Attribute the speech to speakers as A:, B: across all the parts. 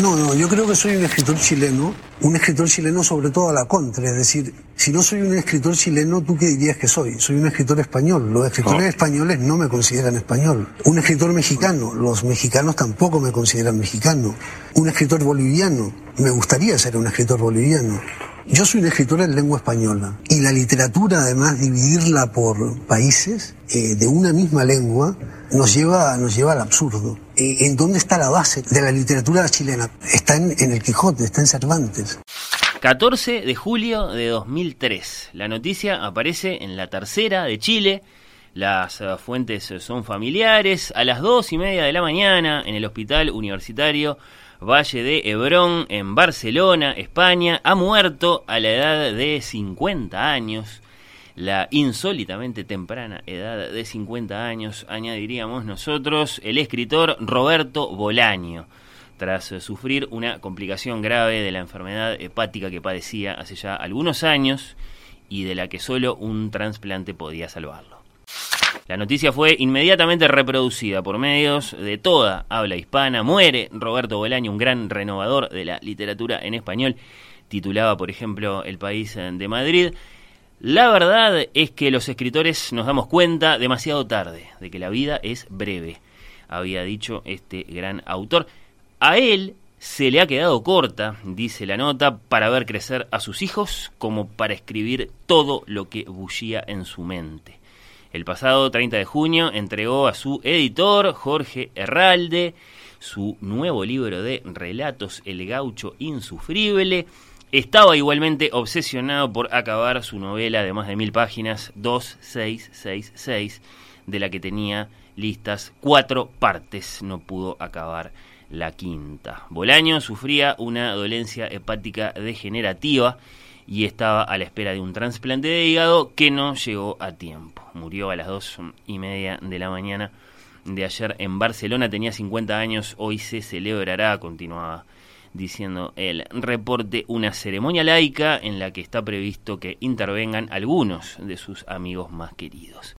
A: No, no, yo creo que soy un escritor chileno, un escritor chileno sobre todo a la contra, es decir, si no soy un escritor chileno, ¿tú qué dirías que soy? Soy un escritor español, los escritores españoles no me consideran español. Un escritor mexicano, los mexicanos tampoco me consideran mexicano. Un escritor boliviano, me gustaría ser un escritor boliviano. Yo soy un escritor en lengua española y la literatura, además, dividirla por países eh, de una misma lengua, nos lleva, nos lleva al absurdo. Eh, ¿En dónde está la base de la literatura chilena? Está en, el Quijote, está en Cervantes.
B: 14 de julio de 2003. La noticia aparece en la tercera de Chile. Las uh, fuentes son familiares. A las dos y media de la mañana, en el hospital universitario Valle de Hebrón, en Barcelona, España, ha muerto a la edad de 50 años. La insólitamente temprana edad de 50 años, añadiríamos nosotros, el escritor Roberto Bolaño, tras sufrir una complicación grave de la enfermedad hepática que padecía hace ya algunos años y de la que solo un trasplante podía salvarlo. La noticia fue inmediatamente reproducida por medios de toda habla hispana. Muere Roberto Bolaño, un gran renovador de la literatura en español. Titulaba, por ejemplo, El País de Madrid. La verdad es que los escritores nos damos cuenta demasiado tarde de que la vida es breve, había dicho este gran autor. A él se le ha quedado corta, dice la nota, para ver crecer a sus hijos como para escribir todo lo que bullía en su mente. El pasado 30 de junio entregó a su editor, Jorge Herralde, su nuevo libro de relatos, El gaucho insufrible. Estaba igualmente obsesionado por acabar su novela de más de mil páginas, 2666, de la que tenía listas cuatro partes. No pudo acabar la quinta. Bolaño sufría una dolencia hepática degenerativa y estaba a la espera de un trasplante de hígado que no llegó a tiempo. Murió a las dos y media de la mañana de ayer en Barcelona, tenía 50 años, hoy se celebrará, continuaba diciendo el reporte, una ceremonia laica en la que está previsto que intervengan algunos de sus amigos más queridos.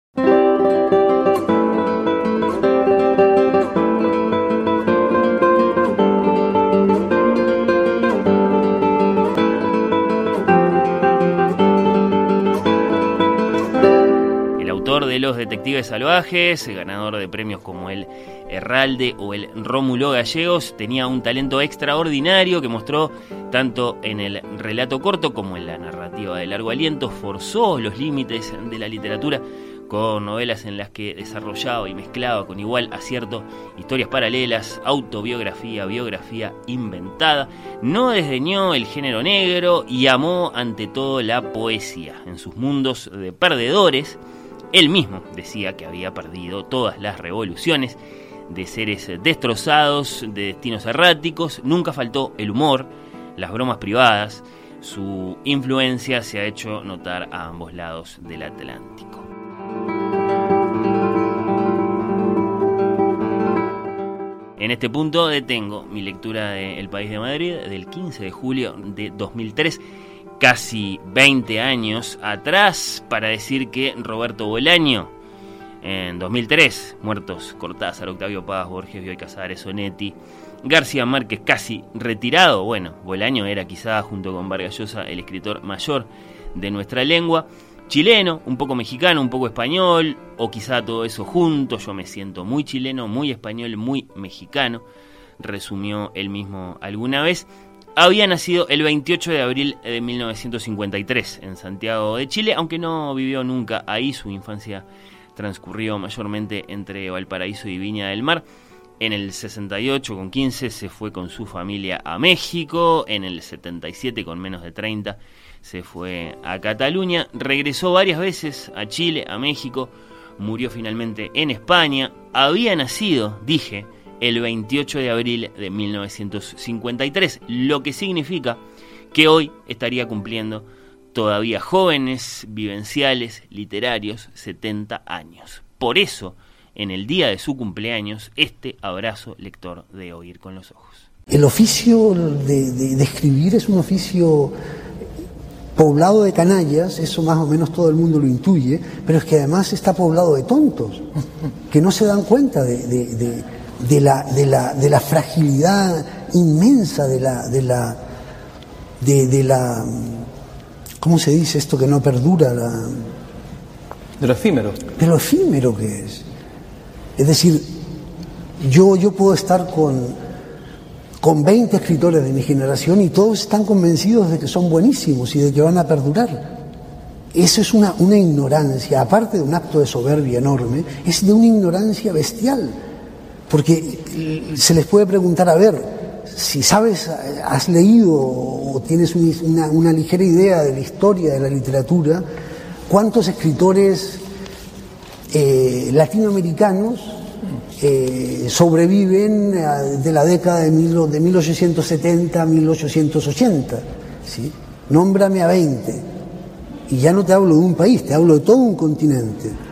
B: Los Detectives Salvajes, ganador de premios como el Herralde o el Rómulo Gallegos, tenía un talento extraordinario que mostró tanto en el relato corto como en la narrativa de largo aliento, forzó los límites de la literatura con novelas en las que desarrollaba y mezclaba con igual acierto historias paralelas, autobiografía, biografía inventada, no desdeñó el género negro y amó ante todo la poesía. En sus mundos de perdedores, él mismo decía que había perdido todas las revoluciones de seres destrozados, de destinos erráticos, nunca faltó el humor, las bromas privadas, su influencia se ha hecho notar a ambos lados del Atlántico. En este punto detengo mi lectura de El País de Madrid del 15 de julio de 2003 casi 20 años atrás para decir que Roberto Bolaño, en 2003, muertos Cortázar, Octavio Paz, Borges, Bioy Casares, Sonetti, García Márquez casi retirado, bueno, Bolaño era quizá junto con Vargas Llosa el escritor mayor de nuestra lengua, chileno, un poco mexicano, un poco español, o quizá todo eso junto, yo me siento muy chileno, muy español, muy mexicano, resumió él mismo alguna vez, había nacido el 28 de abril de 1953 en Santiago de Chile, aunque no vivió nunca ahí, su infancia transcurrió mayormente entre Valparaíso y Viña del Mar. En el 68 con 15 se fue con su familia a México, en el 77 con menos de 30 se fue a Cataluña, regresó varias veces a Chile, a México, murió finalmente en España, había nacido, dije, el 28 de abril de 1953, lo que significa que hoy estaría cumpliendo todavía jóvenes, vivenciales, literarios, 70 años. Por eso, en el día de su cumpleaños, este abrazo lector de Oír con los Ojos.
A: El oficio de, escribir es un oficio poblado de canallas, eso más o menos todo el mundo lo intuye, pero es que además está poblado de tontos, que no se dan cuenta de, la, de la, fragilidad inmensa de la, de la, de, la, ¿cómo se dice esto que no perdura? La,
C: de lo efímero.
A: De lo efímero que es. Es decir, yo, yo puedo estar con con 20 escritores de mi generación y todos están convencidos de que son buenísimos y de que van a perdurar. Eso es una, una ignorancia, aparte de un acto de soberbia enorme, es de una ignorancia bestial. Porque se les puede preguntar, a ver, si sabes, has leído o tienes una, ligera idea de la historia de la literatura, ¿cuántos escritores eh, latinoamericanos eh, sobreviven eh, de la década de, de 1870 a 1880. ¿sí? Nómbrame a 20. Y ya no te hablo de un país, te hablo de todo un continente.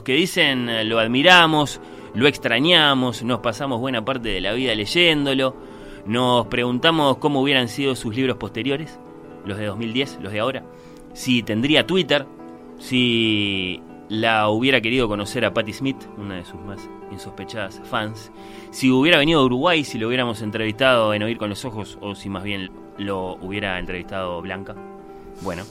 B: Los que dicen eh, lo admiramos, lo extrañamos, nos pasamos buena parte de la vida leyéndolo, nos preguntamos cómo hubieran sido sus libros posteriores, los de 2010, los de ahora, si tendría Twitter, si la hubiera querido conocer a Patti Smith, una de sus más insospechadas fans, si hubiera venido a Uruguay, si lo hubiéramos entrevistado en Oír con los Ojos, o si más bien lo hubiera entrevistado Blanca. Bueno,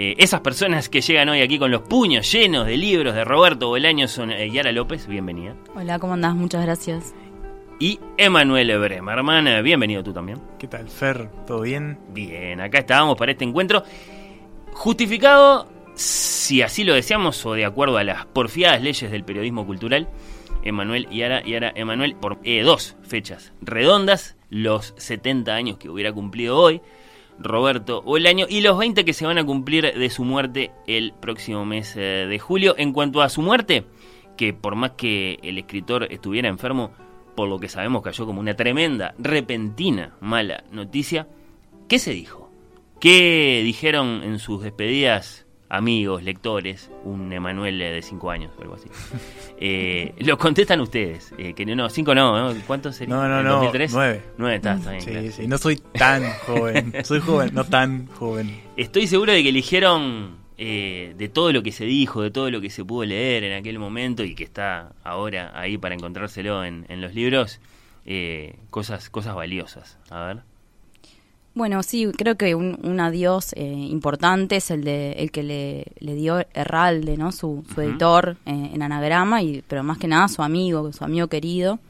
B: eh, esas personas que llegan hoy aquí con los puños llenos de libros de Roberto Bolaño son eh, Yara López, bienvenida.
D: Hola, ¿cómo andás? Muchas gracias
B: y Emanuel Bremer. Hermana, bienvenido tú también.
E: ¿Qué tal, Fer? ¿Todo bien?
B: Bien, acá estábamos para este encuentro. Justificado, si así lo deseamos, o de acuerdo a las porfiadas leyes del periodismo cultural, Emanuel y ahora, y ahora Emanuel, por eh, dos fechas redondas, los 70 años que hubiera cumplido hoy, Roberto o el año, y los 20 que se van a cumplir de su muerte el próximo mes eh, de julio. En cuanto a su muerte, que por más que el escritor estuviera enfermo, por lo que sabemos cayó como una tremenda, repentina, mala noticia. ¿Qué se dijo? ¿Qué dijeron en sus despedidas amigos, lectores, un Emanuel de 5 años o algo así? Eh, lo contestan ustedes, eh, que no, 5 no, ¿no? ¿Cuántos serían?
E: No, no, no,
B: 2003?
E: 9.
B: 9 está, está bien.
E: Sí, sí, no soy tan joven, soy joven, no tan joven.
B: Estoy seguro de que eligieron eh, de todo lo que se dijo, de todo lo que se pudo leer en aquel momento y que está ahora ahí para encontrárselo en, los libros, eh, cosas, cosas valiosas. A ver.
D: Bueno, sí, creo que un, adiós eh, importante es el de el que le, dio Herralde, ¿no? Su, editor en anagrama, y pero más que nada su amigo, su amigo querido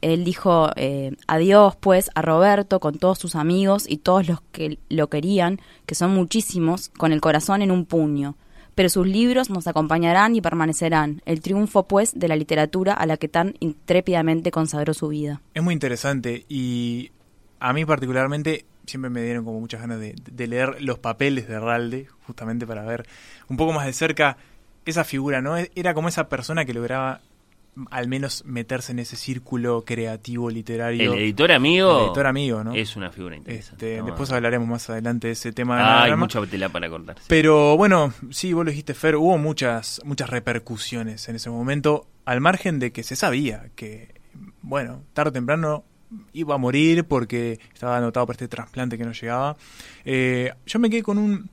D: él dijo eh, adiós pues a Roberto con todos sus amigos y todos los que lo querían, que son muchísimos, con el corazón en un puño. Pero sus libros nos acompañarán y permanecerán, el triunfo pues de la literatura a la que tan intrépidamente consagró su vida.
E: Es muy interesante y a mí particularmente siempre me dieron como muchas ganas de, de leer los papeles de Ralde, justamente para ver un poco más de cerca esa figura, ¿no? Era como esa persona que lograba al menos meterse en ese círculo creativo literario.
B: El editor amigo.
E: El editor amigo, ¿no?
B: Es una figura interesante.
E: Este, después hablaremos más adelante de ese tema.
B: hay mucha tela para contar.
E: Pero bueno, sí, vos lo dijiste, Fer, hubo muchas, muchas repercusiones en ese momento, al margen de que se sabía que, bueno, tarde o temprano iba a morir porque estaba anotado para este trasplante que no llegaba. Eh, yo me quedé con un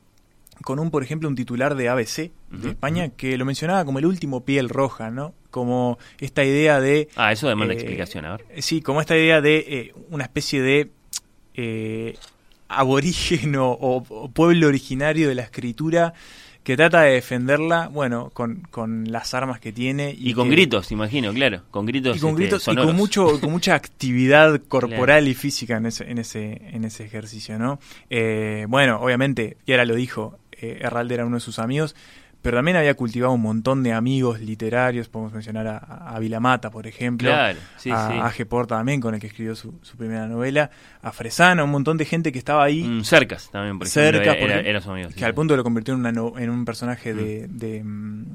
E: con un, por ejemplo, un titular de ABC de España que lo mencionaba como el último piel roja, ¿no? Como esta idea de...
B: Ah, eso demanda eh, explicación, a ver.
E: Sí, como esta idea de eh, una especie de eh, aborígeno o, pueblo originario de la escritura que trata de defenderla, bueno, con, con las armas que tiene.
B: Y, con gritos, imagino, claro, con gritos.
E: Y con este, gritos y con, mucho, con mucha actividad corporal y física en ese, en ese, en ese ejercicio, ¿no? bueno, obviamente, y ahora lo dijo, eh, Herralde era uno de sus amigos, pero también había cultivado un montón de amigos literarios, podemos mencionar a, a Vilamata, por ejemplo, a, G. Porta también, con el que escribió su, primera novela, a Fresana, un montón de gente que estaba ahí.
B: Mm, cercas también, por ejemplo, era, su amigo,
E: que al punto lo convirtió en, en un personaje de, mm.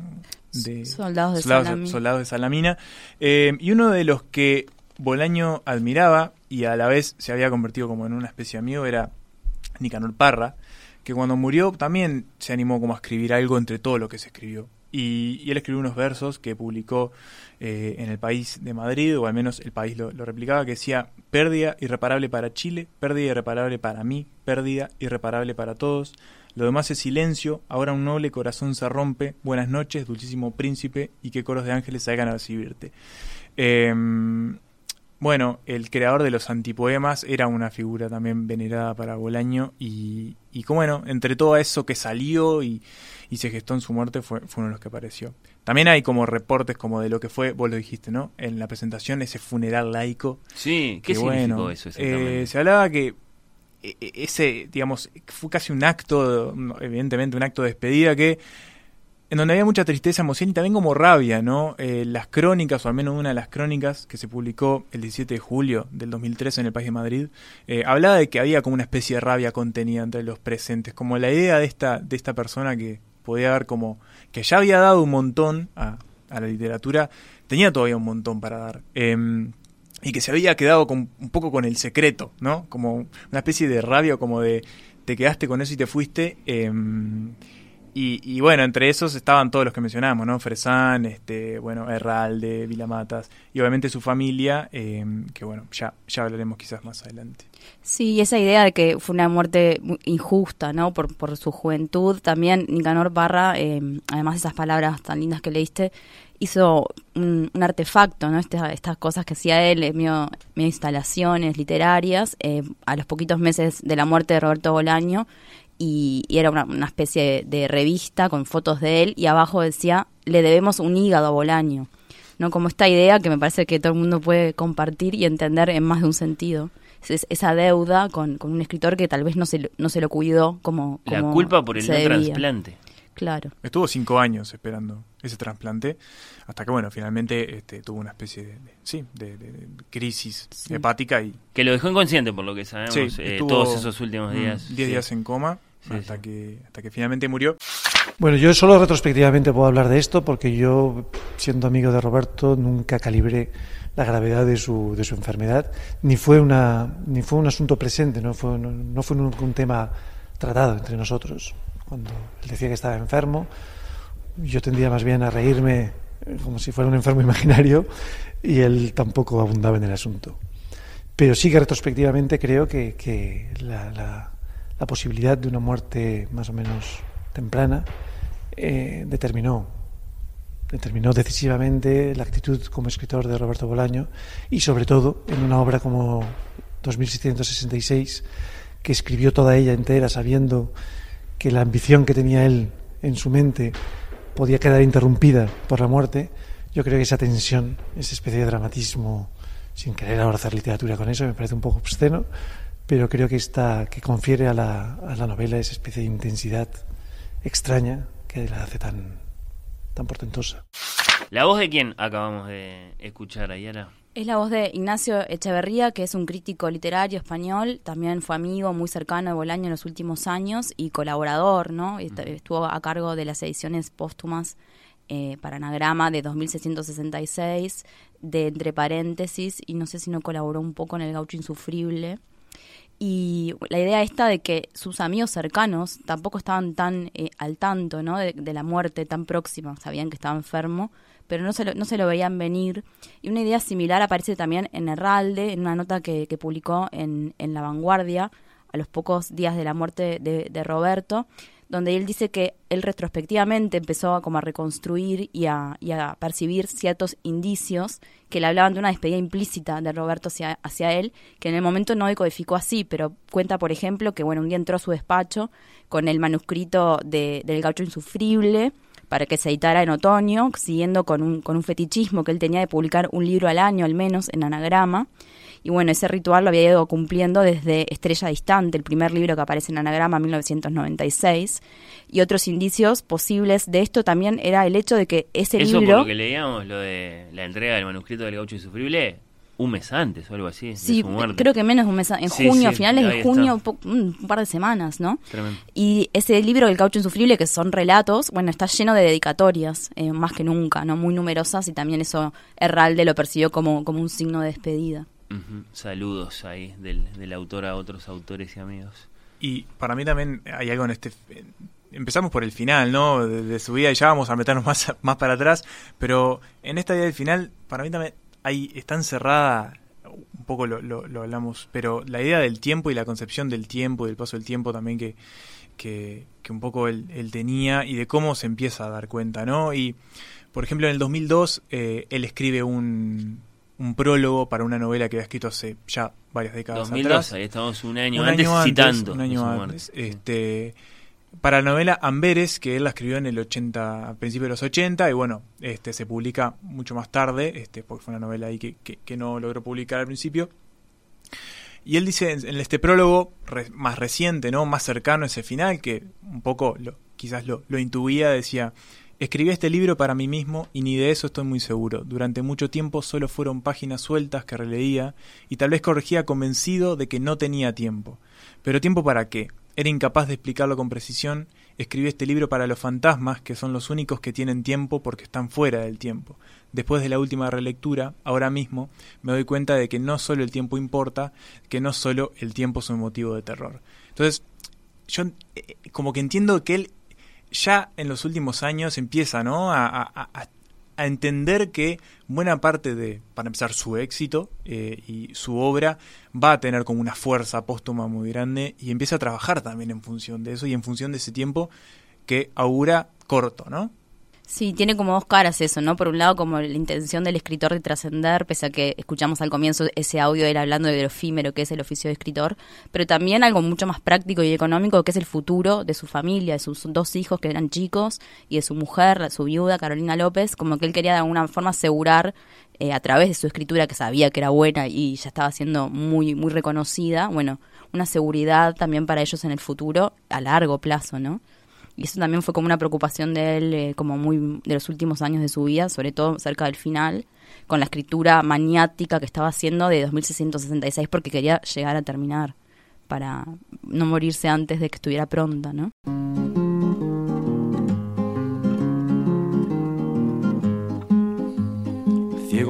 E: de,
D: soldados, de
E: soldados, de Salamina. Eh, y uno de los que Bolaño admiraba y a la vez se había convertido como en una especie de amigo era Nicanor Parra, que cuando murió también se animó como a escribir algo entre todo lo que se escribió Y, él escribió unos versos que publicó eh, en el país de Madrid, o al menos el país lo, lo replicaba, que decía, pérdida irreparable para Chile, pérdida irreparable para mí, pérdida irreparable para todos. Lo demás es silencio, ahora un noble corazón se rompe. Buenas noches, dulcísimo príncipe, y que coros de ángeles salgan a recibirte. Em, bueno, el creador de los antipoemas era una figura también venerada para Bolaño y, y como bueno, entre todo eso que salió y, y se gestó en su muerte fue, fue uno de los que apareció. También hay como reportes como de lo que fue, vos lo dijiste, ¿no? En la presentación, ese funeral laico.
B: Sí, ¿qué
E: que,
B: significó
E: bueno,
B: eso exactamente?
E: eh, se hablaba que e- e- ese, digamos, fue casi un acto, evidentemente un acto de despedida que en donde había mucha tristeza, emoción y también como rabia, ¿no? Eh, las crónicas, o al menos una de las crónicas que se publicó el 17 de julio del 2013 en el País de Madrid, eh, hablaba de que había como una especie de rabia contenida entre los presentes, como la idea de esta, de esta persona que podía dar como, que ya había dado un montón a, la literatura, tenía todavía un montón para dar. Em, y que se había quedado con, un poco con el secreto, ¿no? Como una especie de rabia, como de te quedaste con eso y te fuiste. Y, y bueno, entre esos estaban todos los que mencionamos, ¿no? Fresán, este, bueno, Herralde, Vilamatas y obviamente su familia, em, que bueno, ya, ya hablaremos quizás más adelante.
D: Sí, esa idea de que fue una muerte injusta, ¿no? Por, por su juventud. También Nicanor Barra, eh, además de esas palabras tan lindas que leíste, hizo un, artefacto, ¿no? Esta- estas cosas que hacía él, medio, medio instalaciones literarias, eh, a los poquitos meses de la muerte de Roberto Bolaño. Y, y era una, una especie de, revista con fotos de él y abajo decía, le debemos un hígado a Bolaño. ¿no? Como esta idea que me parece que todo el mundo puede compartir y entender en más de un sentido. Es- es- esa deuda con, con un escritor que tal vez no se, lo- no se lo cuidó como,
B: La
D: como
B: culpa por el no trasplante.
D: Claro.
E: Estuvo cinco años esperando ese trasplante, hasta que bueno, finalmente este, tuvo una especie de, de- sí, de, de- de crisis
D: Sí.
E: hepática y
B: Que lo dejó inconsciente, por lo que sabemos,
E: Sí,
B: eh, todos esos últimos días.
E: 10
B: Sí.
E: días en coma
B: Sí,
E: hasta,
B: sí.
E: Que, hasta que finalmente murió.
F: Bueno, yo solo retrospectivamente puedo hablar de esto porque yo, siendo amigo de Roberto, nunca calibré la gravedad de su, de su enfermedad, ni fue, una, ni fue un asunto presente, no fue, no, no fue un, un tema tratado entre nosotros. Cuando él decía que estaba enfermo, yo tendía más bien a reírme como si fuera un enfermo imaginario y él tampoco abundaba en el asunto. Pero sí que retrospectivamente creo que, que la, la- la posibilidad de una muerte más o menos temprana eh, determinó, determinó decisivamente la actitud como escritor de Roberto Bolaño y sobre todo en una obra como 2666 que escribió toda ella entera sabiendo que la ambición que tenía él en su mente podía quedar interrumpida por la muerte, yo creo que esa tensión, esa especie de dramatismo, sin querer ahora hacer literatura con eso, me parece un poco obsceno, pero creo que esta que confiere a la, a la novela esa especie de intensidad extraña que la hace tan, tan portentosa.
B: ¿La voz de quién acabamos de escuchar, Ayala?
D: Es la voz de Ignacio Echeverría, que es un crítico literario español, también fue amigo muy cercano de Bolaño en los últimos años y colaborador, ¿no? Est- Estuvo a cargo de las ediciones póstumas eh, para Anagrama de 2666, de Entre Paréntesis, y no sé si no colaboró un poco en El Gaucho Insufrible. Y la idea esta de que sus amigos cercanos tampoco estaban tan eh, al tanto ¿no? de, la muerte tan próxima, sabían que estaba enfermo, pero no se lo, no se lo veían venir. Y una idea similar aparece también en Herralde, en una nota que, que publicó en, en La Vanguardia a los pocos días de la muerte de Roberto, donde él dice que él retrospectivamente empezó a como a reconstruir y a, y a percibir ciertos indicios que le hablaban de una despedida implícita de Roberto hacia, hacia él, que en el momento no decodificó así, pero cuenta, por ejemplo, que bueno, un día entró a su despacho con el manuscrito de, del gaucho insufrible para que se editara en otoño, siguiendo con un, con un fetichismo que él tenía de publicar un libro al año al menos en anagrama. Y bueno, ese ritual lo había ido cumpliendo desde Estrella Distante, el primer libro que aparece en Anagrama en 1996. Y otros indicios posibles de esto también era el hecho de que ese
B: Eso
D: libro...
B: por lo que leíamos, lo de la entrega del manuscrito del gaucho insufrible, un mes antes o algo así
D: Sí,
B: su muerte.
D: creo que menos de un mes, en
B: Sí,
D: junio,
B: sí,
D: finales de junio, po- un par de semanas, ¿no?
B: Tremendo.
D: Y ese libro, El caucho insufrible, que son relatos, bueno, está lleno de dedicatorias, eh, más que nunca, ¿no? Muy numerosas y también eso Herralde lo percibió como, como un signo de despedida.
B: Saludos ahí del, autor a otros autores y amigos.
E: Y para mí también hay algo en este empezamos por el final, ¿no? De, su vida y ya vamos a meternos más, más para atrás, pero en esta idea del final, para mí también hay, está encerrada, un poco lo, lo, hablamos, pero la idea del tiempo y la concepción del tiempo y del paso del tiempo también que, que, que un poco él, él, tenía y de cómo se empieza a dar cuenta, ¿no? Y, por ejemplo, en el 2002 eh, él escribe un, un prólogo para una novela que había escrito hace ya varias décadas
B: 2002,
E: atrás.
B: ahí estamos un año, antes, citando.
E: Un año antes. Este, para la novela Amberes, que él la escribió en el 80, a principios de los 80, y bueno, este se publica mucho más tarde, este, porque fue una novela ahí que, que, no logró publicar al principio. Y él dice en este prólogo más reciente, ¿no? más cercano a ese final, que un poco lo, quizás lo, lo intuía, decía, Escribí este libro para mí mismo y ni de eso estoy muy seguro. Durante mucho tiempo solo fueron páginas sueltas que releía y tal vez corregía convencido de que no tenía tiempo. Pero tiempo para qué? Era incapaz de explicarlo con precisión. Escribí este libro para los fantasmas, que son los únicos que tienen tiempo porque están fuera del tiempo. Después de la última relectura, ahora mismo, me doy cuenta de que no solo el tiempo importa, que no solo el tiempo es un motivo de terror. Entonces, yo eh, como que entiendo que él ya en los últimos años empieza ¿no? a, entender que buena parte de, para empezar, su éxito eh, y su obra va a tener como una fuerza póstuma muy grande y empieza a trabajar también en función de eso y en función de ese tiempo que augura corto, ¿no?
D: Sí, tiene como dos caras eso, ¿no? Por un lado, como la intención del escritor de trascender, pese a que escuchamos al comienzo ese audio era hablando de lo efímero que es el oficio de escritor, pero también algo mucho más práctico y económico que es el futuro de su familia, de sus dos hijos que eran chicos y de su mujer, su viuda, Carolina López, como que él quería de alguna forma asegurar eh, a través de su escritura que sabía que era buena y ya estaba siendo muy, muy reconocida, bueno, una seguridad también para ellos en el futuro a largo plazo, ¿no? Y eso también fue como una preocupación de él, eh, como muy de los últimos años de su vida, sobre todo cerca del final, con la escritura maniática que estaba haciendo de 2666 porque quería llegar a terminar para no morirse antes de que estuviera pronta, ¿no?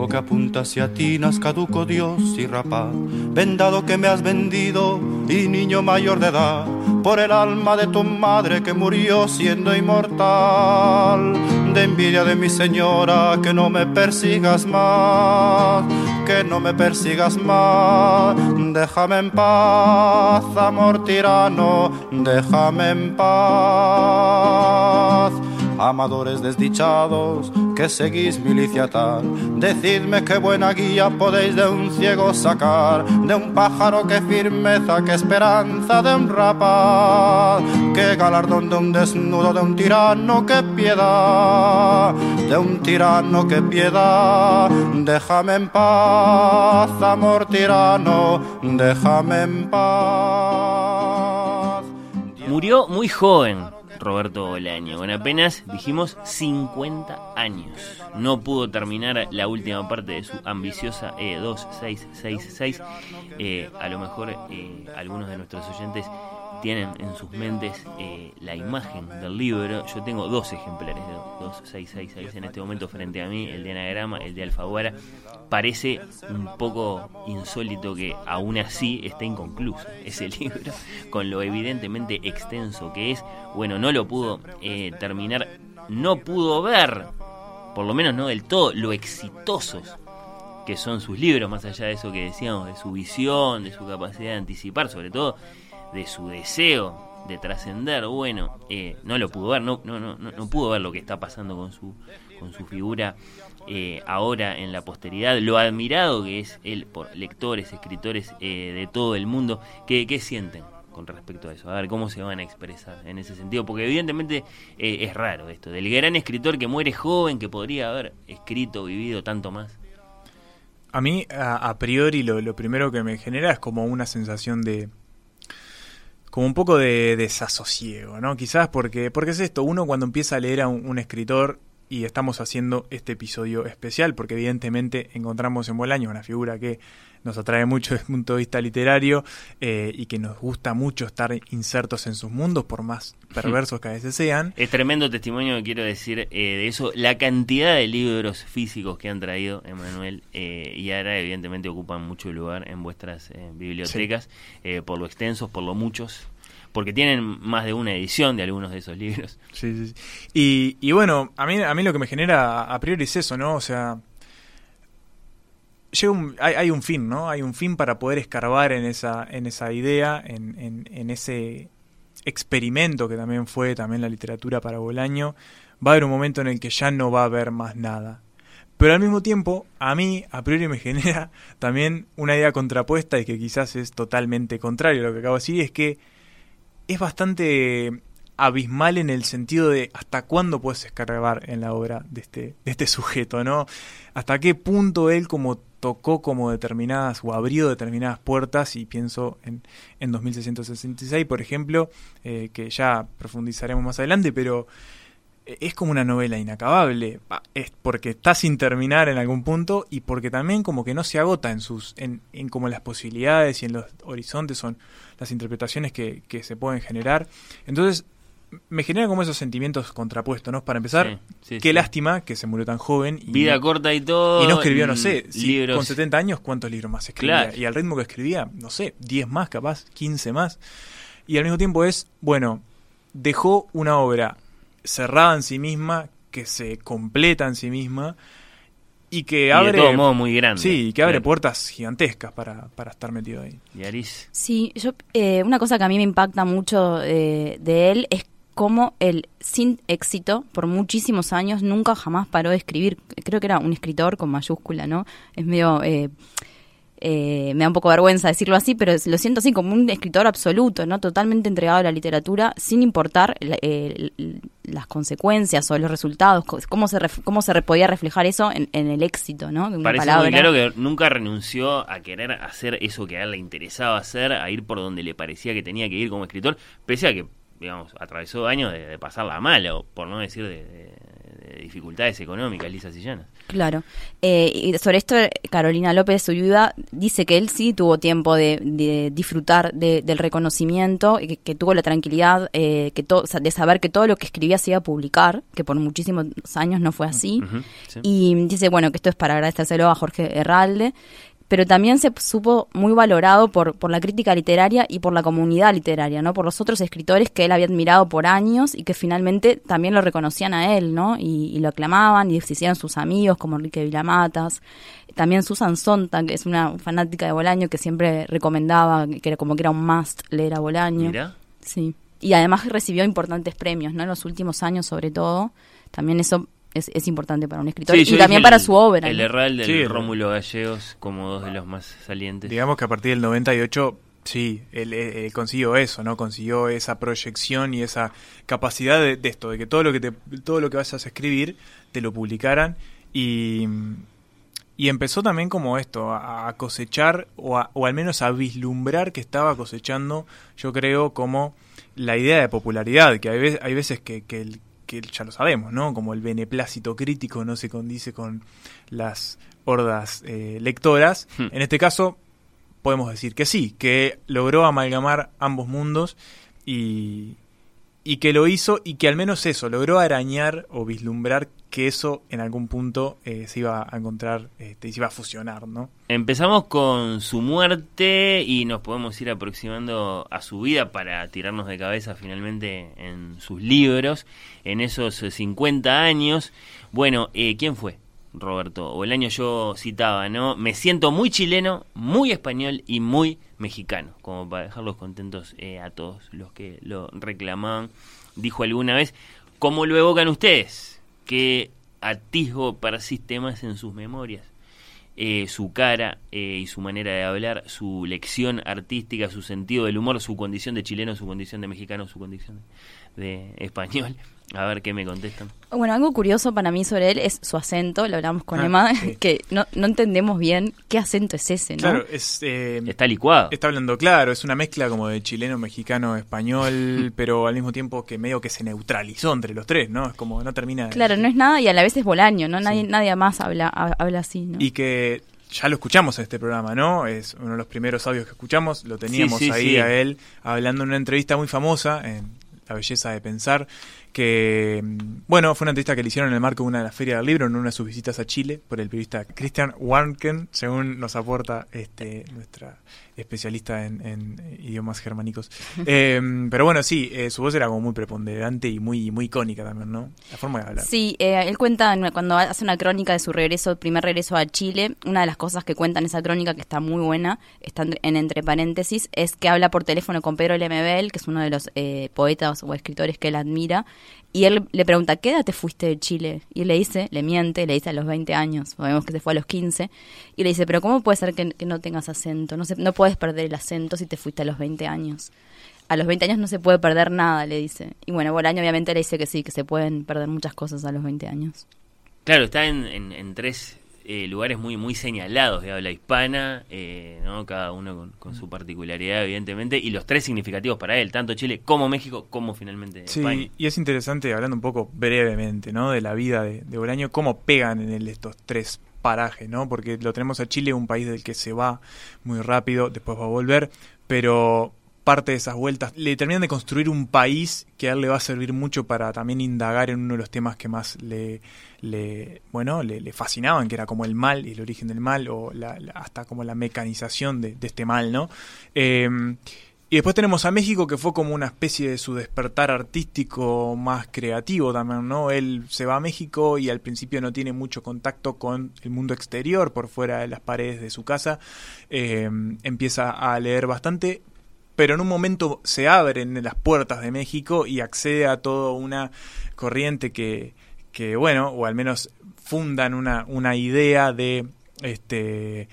G: Que apunta hacia ti, caduco Dios y rapaz, vendado que me has vendido y niño mayor de edad por el alma de tu madre que murió siendo inmortal. De envidia de mi señora, que no me persigas más, que no me persigas más. Déjame en paz, amor tirano, déjame en paz amadores desdichados que seguís milicia tal. Decidme qué buena guía podéis de un ciego sacar, de un pájaro que firmeza, que esperanza de un rapaz, que galardón de un desnudo, de un tirano que piedad, de un tirano que piedad. Déjame en paz, amor tirano, déjame en paz.
B: Murió muy joven Roberto Bolaño, con apenas, dijimos, 50 años. No pudo terminar la última parte de su ambiciosa E2666. Eh, a lo mejor eh, algunos de nuestros oyentes tienen en sus mentes eh, la imagen del libro. Yo tengo dos ejemplares de 2666 en este momento frente a mí, el de Anagrama, el de Alfaguara. Parece un poco insólito que aún así esté inconcluso ese libro, con lo evidentemente extenso que es. Bueno, no lo pudo eh, terminar, no pudo ver, por lo menos no del todo, lo exitosos que son sus libros, más allá de eso que decíamos, de su visión, de su capacidad de anticipar, sobre todo de su deseo de trascender, bueno, eh, no lo pudo ver, no, no, no, no pudo ver lo que está pasando con su, con su figura eh, ahora en la posteridad, lo admirado que es él por lectores, escritores eh, de todo el mundo, ¿qué, ¿qué, sienten con respecto a eso? A ver cómo se van a expresar en ese sentido, porque evidentemente es raro esto, del gran escritor que muere joven, que podría haber escrito, vivido tanto más.
E: A mí, a, priori, lo, lo primero que me genera es como una sensación de, como un poco de desasosiego, ¿no? Quizás porque, porque es esto, uno cuando empieza a leer a un, escritor y estamos haciendo este episodio especial, porque evidentemente encontramos en Bolaño una figura que nos atrae mucho desde el punto de vista literario eh, y que nos gusta mucho estar insertos en sus mundos, por más perversos que a veces sean.
B: Es tremendo testimonio que quiero decir eh, de eso, la cantidad de libros físicos que han traído, Emanuel, eh, y ahora evidentemente ocupan mucho lugar en vuestras bibliotecas, por lo extensos, por lo muchos porque tienen más de una edición de algunos de esos libros.
E: Sí, sí, sí. Y, y bueno, a mí, a mí lo que me genera a priori es eso, ¿no? O sea, llega un, hay, hay, un fin, ¿no? Hay un fin para poder escarbar en esa, en esa idea, en, en, en, ese experimento que también fue también la literatura para Bolaño. Va a haber un momento en el que ya no va a haber más nada. Pero al mismo tiempo, a mí, a priori, me genera también una idea contrapuesta y que quizás es totalmente contrario a lo que acabo de decir, es que es bastante abismal en el sentido de hasta cuándo puedes escarbar en la obra de este, de este sujeto, ¿no? Hasta qué punto él como tocó como determinadas o abrió determinadas puertas y pienso en, en 2666, por ejemplo, eh, que ya profundizaremos más adelante, pero es como una novela inacabable, es porque está sin terminar en algún punto y porque también como que no se agota en sus en, en como las posibilidades y en los horizontes son las interpretaciones que, que se pueden generar. Entonces, me genera como esos sentimientos contrapuestos, ¿no? Para empezar, sí, sí, qué sí. lástima que se murió tan joven.
B: Y, Vida corta y todo.
E: Y no escribió, no sé, si con 70 años, ¿cuántos libros más escribía? Claro. Y al ritmo que escribía, no sé, 10 más capaz, 15 más. Y al mismo tiempo es, bueno, dejó una obra cerrada en sí misma, que se completa en sí misma y que
B: y
E: abre
B: de todo modo muy grande.
E: Sí que abre claro. puertas gigantescas para, para estar metido ahí.
B: Y Aris
D: sí yo eh, una cosa que a mí me impacta mucho eh, de él es cómo él sin éxito por muchísimos años nunca jamás paró de escribir. Creo que era un escritor con mayúscula no es medio eh, eh, me da un poco de vergüenza decirlo así, pero lo siento así como un escritor absoluto, ¿no? Totalmente entregado a la literatura, sin importar eh, las consecuencias o los resultados, cómo se, cómo se podía reflejar eso en, en el éxito, ¿no?
B: De una Parece palabra. muy claro que nunca renunció a querer hacer eso que a él le interesaba hacer, a ir por donde le parecía que tenía que ir como escritor, pese a que, digamos, atravesó años de, de pasarla mal, o por no decir de, de, de dificultades económicas, lisas y llanas.
D: Claro. Eh, y sobre esto, Carolina López, su viuda, dice que él sí tuvo tiempo de, de disfrutar de, del reconocimiento, que, que, tuvo la tranquilidad eh, que to, de saber que todo lo que escribía se iba a publicar, que por muchísimos años no fue así. Uh -huh, sí. Y dice, bueno, que esto es para agradecérselo a Jorge Herralde, pero también se supo muy valorado por, por la crítica literaria y por la comunidad literaria, ¿no? Por los otros escritores que él había admirado por años y que finalmente también lo reconocían a él, ¿no? Y, y lo aclamaban y se hicieron sus amigos como Enrique Vilamatas. También Susan Sontag, que es una fanática de Bolaño que siempre recomendaba, que era como que era un must leer a Bolaño.
B: ¿Mira?
D: Sí. Y además recibió importantes premios, ¿no? En los últimos años sobre todo. También eso es, es, importante para un escritor sí, y también
B: el,
D: para su obra.
B: El ¿no? Herral del sí, Rómulo Gallegos como dos de los más salientes.
E: Digamos que a partir del 98 sí, él, él, consiguió eso, ¿no? Consiguió esa proyección y esa capacidad de, de, esto, de que todo lo que te, todo lo que vas a escribir te lo publicaran y y empezó también como esto, a cosechar o, a, o al menos a vislumbrar que estaba cosechando, yo creo, como la idea de popularidad, que hay, hay veces que, que el, que ya lo sabemos, ¿no? Como el beneplácito crítico no se condice con las hordas eh, lectoras. Hmm. En este caso, podemos decir que sí, que logró amalgamar ambos mundos y, y que lo hizo y que al menos eso, logró arañar o vislumbrar que eso en algún punto eh, se iba a encontrar, este, se iba a fusionar, ¿no?
B: Empezamos con su muerte y nos podemos ir aproximando a su vida para tirarnos de cabeza finalmente en sus libros, en esos 50 años. Bueno, eh, ¿quién fue? Roberto, o el año yo citaba, ¿no? Me siento muy chileno, muy español y muy mexicano, como para dejarlos contentos eh, a todos los que lo reclamaban. Dijo alguna vez, ¿cómo lo evocan ustedes? ¿Qué atisbo persiste más en sus memorias? Eh, su cara eh, y su manera de hablar, su lección artística, su sentido del humor, su condición de chileno, su condición de mexicano, su condición de español. A ver qué me contestan.
D: Bueno, algo curioso para mí sobre él es su acento, lo hablamos con ah, Emma, sí. que no, no entendemos bien qué acento es ese, ¿no?
E: Claro, es, eh,
B: está licuado.
E: Está hablando claro, es una mezcla como de chileno, mexicano, español, pero al mismo tiempo que medio que se neutralizó entre los tres, ¿no? Es como no termina... De...
D: Claro, no es nada y a la vez es Bolaño, ¿no? Nadie, sí. nadie más habla, habla así, ¿no?
E: Y que ya lo escuchamos en este programa, ¿no? Es uno de los primeros audios que escuchamos, lo teníamos sí, sí, ahí sí. a él hablando en una entrevista muy famosa en La belleza de pensar, que, bueno, fue una entrevista que le hicieron en el marco de una de las ferias del libro, en una de sus visitas a Chile, por el periodista Christian Warnken, según nos aporta este, nuestra especialista en, idiomas germánicos. Eh, pero bueno, sí, eh, su voz era como muy preponderante y muy, muy icónica también, ¿no? La forma de hablar.
D: Sí, eh, él cuenta cuando hace una crónica de su regreso, primer regreso a Chile, una de las cosas que cuenta en esa crónica, que está muy buena, está en entre paréntesis, es que habla por teléfono con Pedro Lemebel, que es uno de los poetas o escritores que él admira, y él le pregunta, ¿qué edad te fuiste de Chile? Y le dice, le miente, le dice a los 20 años, sabemos que se fue a los 15, y le dice, pero ¿cómo puede ser que, no tengas acento? No, se, no puedes perder el acento si te fuiste a los 20 años. A los 20 años no se puede perder nada, le dice. Y bueno, Bolaño obviamente le dice que sí, que se pueden perder muchas cosas a los 20 años.
B: Claro, está en, en tres eh, lugares muy muy señalados de habla hispana, eh, ¿no? cada uno con, su particularidad, evidentemente, y los tres significativos para él, tanto Chile como México, como finalmente
E: sí,
B: España.
E: Y es interesante, hablando un poco brevemente ¿no? de la vida de, de Bolaño, cómo pegan en él estos tres parajes, ¿no? porque lo tenemos a Chile, un país del que se va muy rápido, después va a volver, pero parte de esas vueltas le terminan de construir un país que a él le va a servir mucho para también indagar en uno de los temas que más le, bueno le, fascinaban que era como el mal y el origen del mal o la, hasta como la mecanización de, este mal no em, y después tenemos a México que fue como una especie de su despertar artístico más creativo también, ¿no? Él se va a México y al principio no tiene mucho contacto con el mundo exterior por fuera de las paredes de su casa. Em, empieza a leer bastante, pero en un momento se abren las puertas de México y accede a toda una corriente que, que bueno, o al menos fundan una, una idea de, este,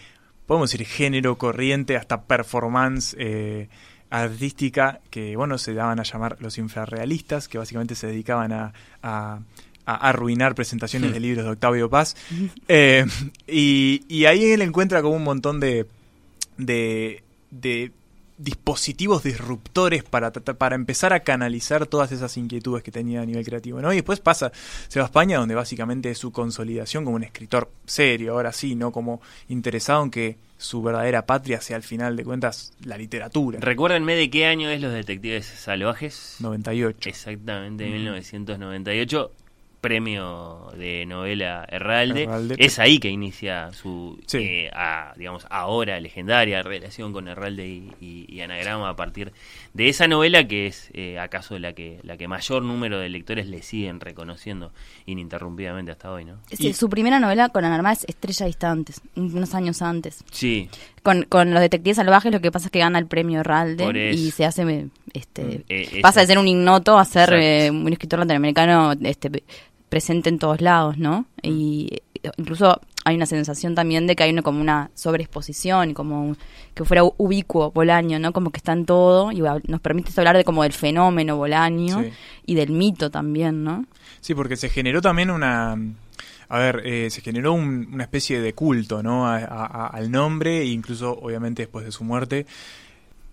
E: podemos decir, género, corriente, hasta performance eh, artística, que bueno, se daban a llamar los infrarrealistas, que básicamente se dedicaban a, a arruinar presentaciones de libros de Octavio Paz. Eh, y, y, ahí él encuentra como un montón de, de, de dispositivos disruptores para, para empezar a canalizar todas esas inquietudes que tenía a nivel creativo. ¿no? Y después pasa, se va a España, donde básicamente es su consolidación como un escritor serio, ahora sí, no como interesado en que su verdadera patria sea al final de cuentas la literatura.
B: Recuérdenme de qué año es Los Detectives Salvajes.
E: 98.
B: Exactamente, 1998 premio de novela Herralde. Es ahí que inicia su, eh, digamos, ahora legendaria relación con Herralde y, Anagrama a partir de esa novela que es eh, acaso la que la que mayor número de lectores le siguen reconociendo ininterrumpidamente hasta hoy, ¿no?
D: su primera novela con Anagrama es Estrella Distantes, unos años antes.
B: Sí.
D: Con, con los detectives salvajes lo que pasa es que gana el premio Herralde y se hace este mm, eh, pasa de ser un ignoto a ser un escritor latinoamericano este presente en todos lados, ¿no? Y incluso hay una sensación también de que hay una como una sobreexposición, como que fuera ubicuo Bolaño, ¿no? Como que está en todo y nos permite hablar de como del fenómeno Bolaño y del mito también, ¿no?
E: Sí, porque se generó también una a ver, eh, se generó una especie de culto, ¿no? al nombre, e incluso obviamente después de su muerte.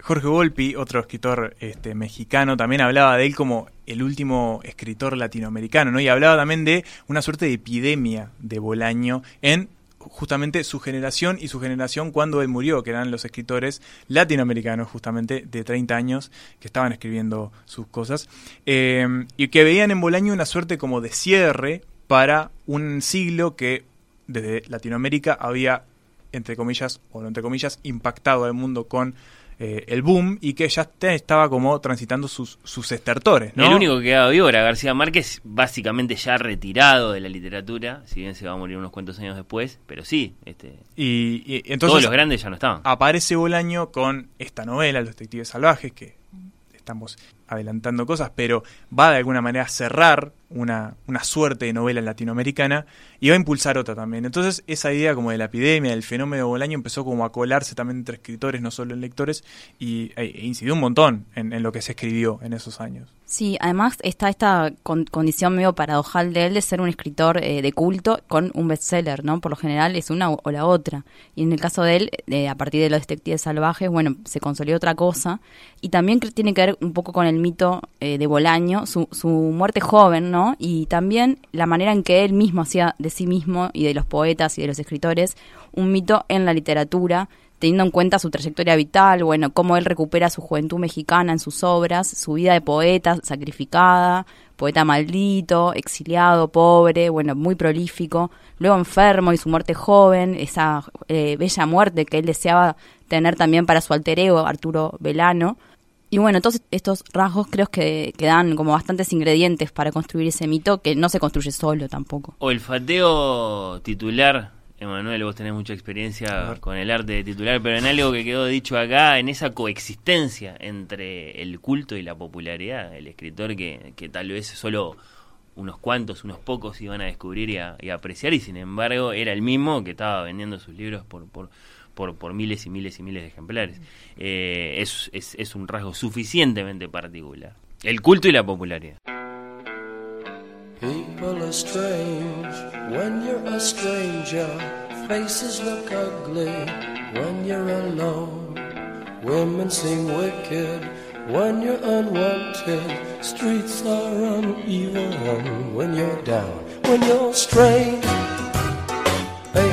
E: Jorge Volpi, otro escritor este, mexicano, también hablaba de él como el último escritor latinoamericano, ¿no? Y hablaba también de una suerte de epidemia de Bolaño en justamente su generación y su generación cuando él murió, que eran los escritores latinoamericanos justamente de 30 años que estaban escribiendo sus cosas eh, y que veían en Bolaño una suerte como de cierre para un siglo que desde Latinoamérica había, entre comillas, o no entre comillas, impactado al mundo con eh, el boom y que ya estaba como transitando sus, sus estertores. ¿no?
B: El único que quedaba vivo era García Márquez, básicamente ya retirado de la literatura, si bien se va a morir unos cuantos años después, pero sí, este,
E: y, entonces
B: todos los grandes ya no estaban.
E: Aparece Bolaño con esta novela, Los Detectives Salvajes, que estamos adelantando cosas, pero va de alguna manera a cerrar una, una suerte de novela latinoamericana y va a impulsar otra también. Entonces esa idea como de la epidemia, del fenómeno Bolaño empezó como a colarse también entre escritores, no solo en lectores, y e, e incidió un montón en, lo que se escribió en esos años.
D: Sí, además está esta condición medio paradojal de él de ser un escritor eh, de culto con un bestseller, ¿no? Por lo general es una o la otra. Y en el caso de él, eh, a partir de los detectives salvajes, bueno, se consolidó otra cosa. Y también tiene que ver un poco con el mito eh, de Bolaño, su, su muerte joven, ¿no? Y también la manera en que él mismo hacía de sí mismo y de los poetas y de los escritores un mito en la literatura, teniendo en cuenta su trayectoria vital, bueno, cómo él recupera su juventud mexicana en sus obras, su vida de poeta sacrificada poeta maldito, exiliado, pobre, bueno, muy prolífico, luego enfermo y su muerte joven, esa eh, bella muerte que él deseaba tener también para su alter ego, Arturo Velano. Y bueno, todos estos rasgos creo que, que dan como bastantes ingredientes para construir ese mito que no se construye solo tampoco.
B: O el fateo titular Emanuel, vos tenés mucha experiencia con el arte de titular, pero en algo que quedó dicho acá, en esa coexistencia entre el culto y la popularidad, el escritor que, que tal vez solo unos cuantos, unos pocos iban a descubrir y a, apreciar, y sin embargo era el mismo que estaba vendiendo sus libros por, por, por, por miles y miles y miles de ejemplares. Eh, es, es, es un rasgo suficientemente particular. El culto y la popularidad.
H: People are strange when you're a stranger. Faces look ugly when you're alone. Women seem wicked when you're unwanted. Streets are uneven when you're down. When you're strange,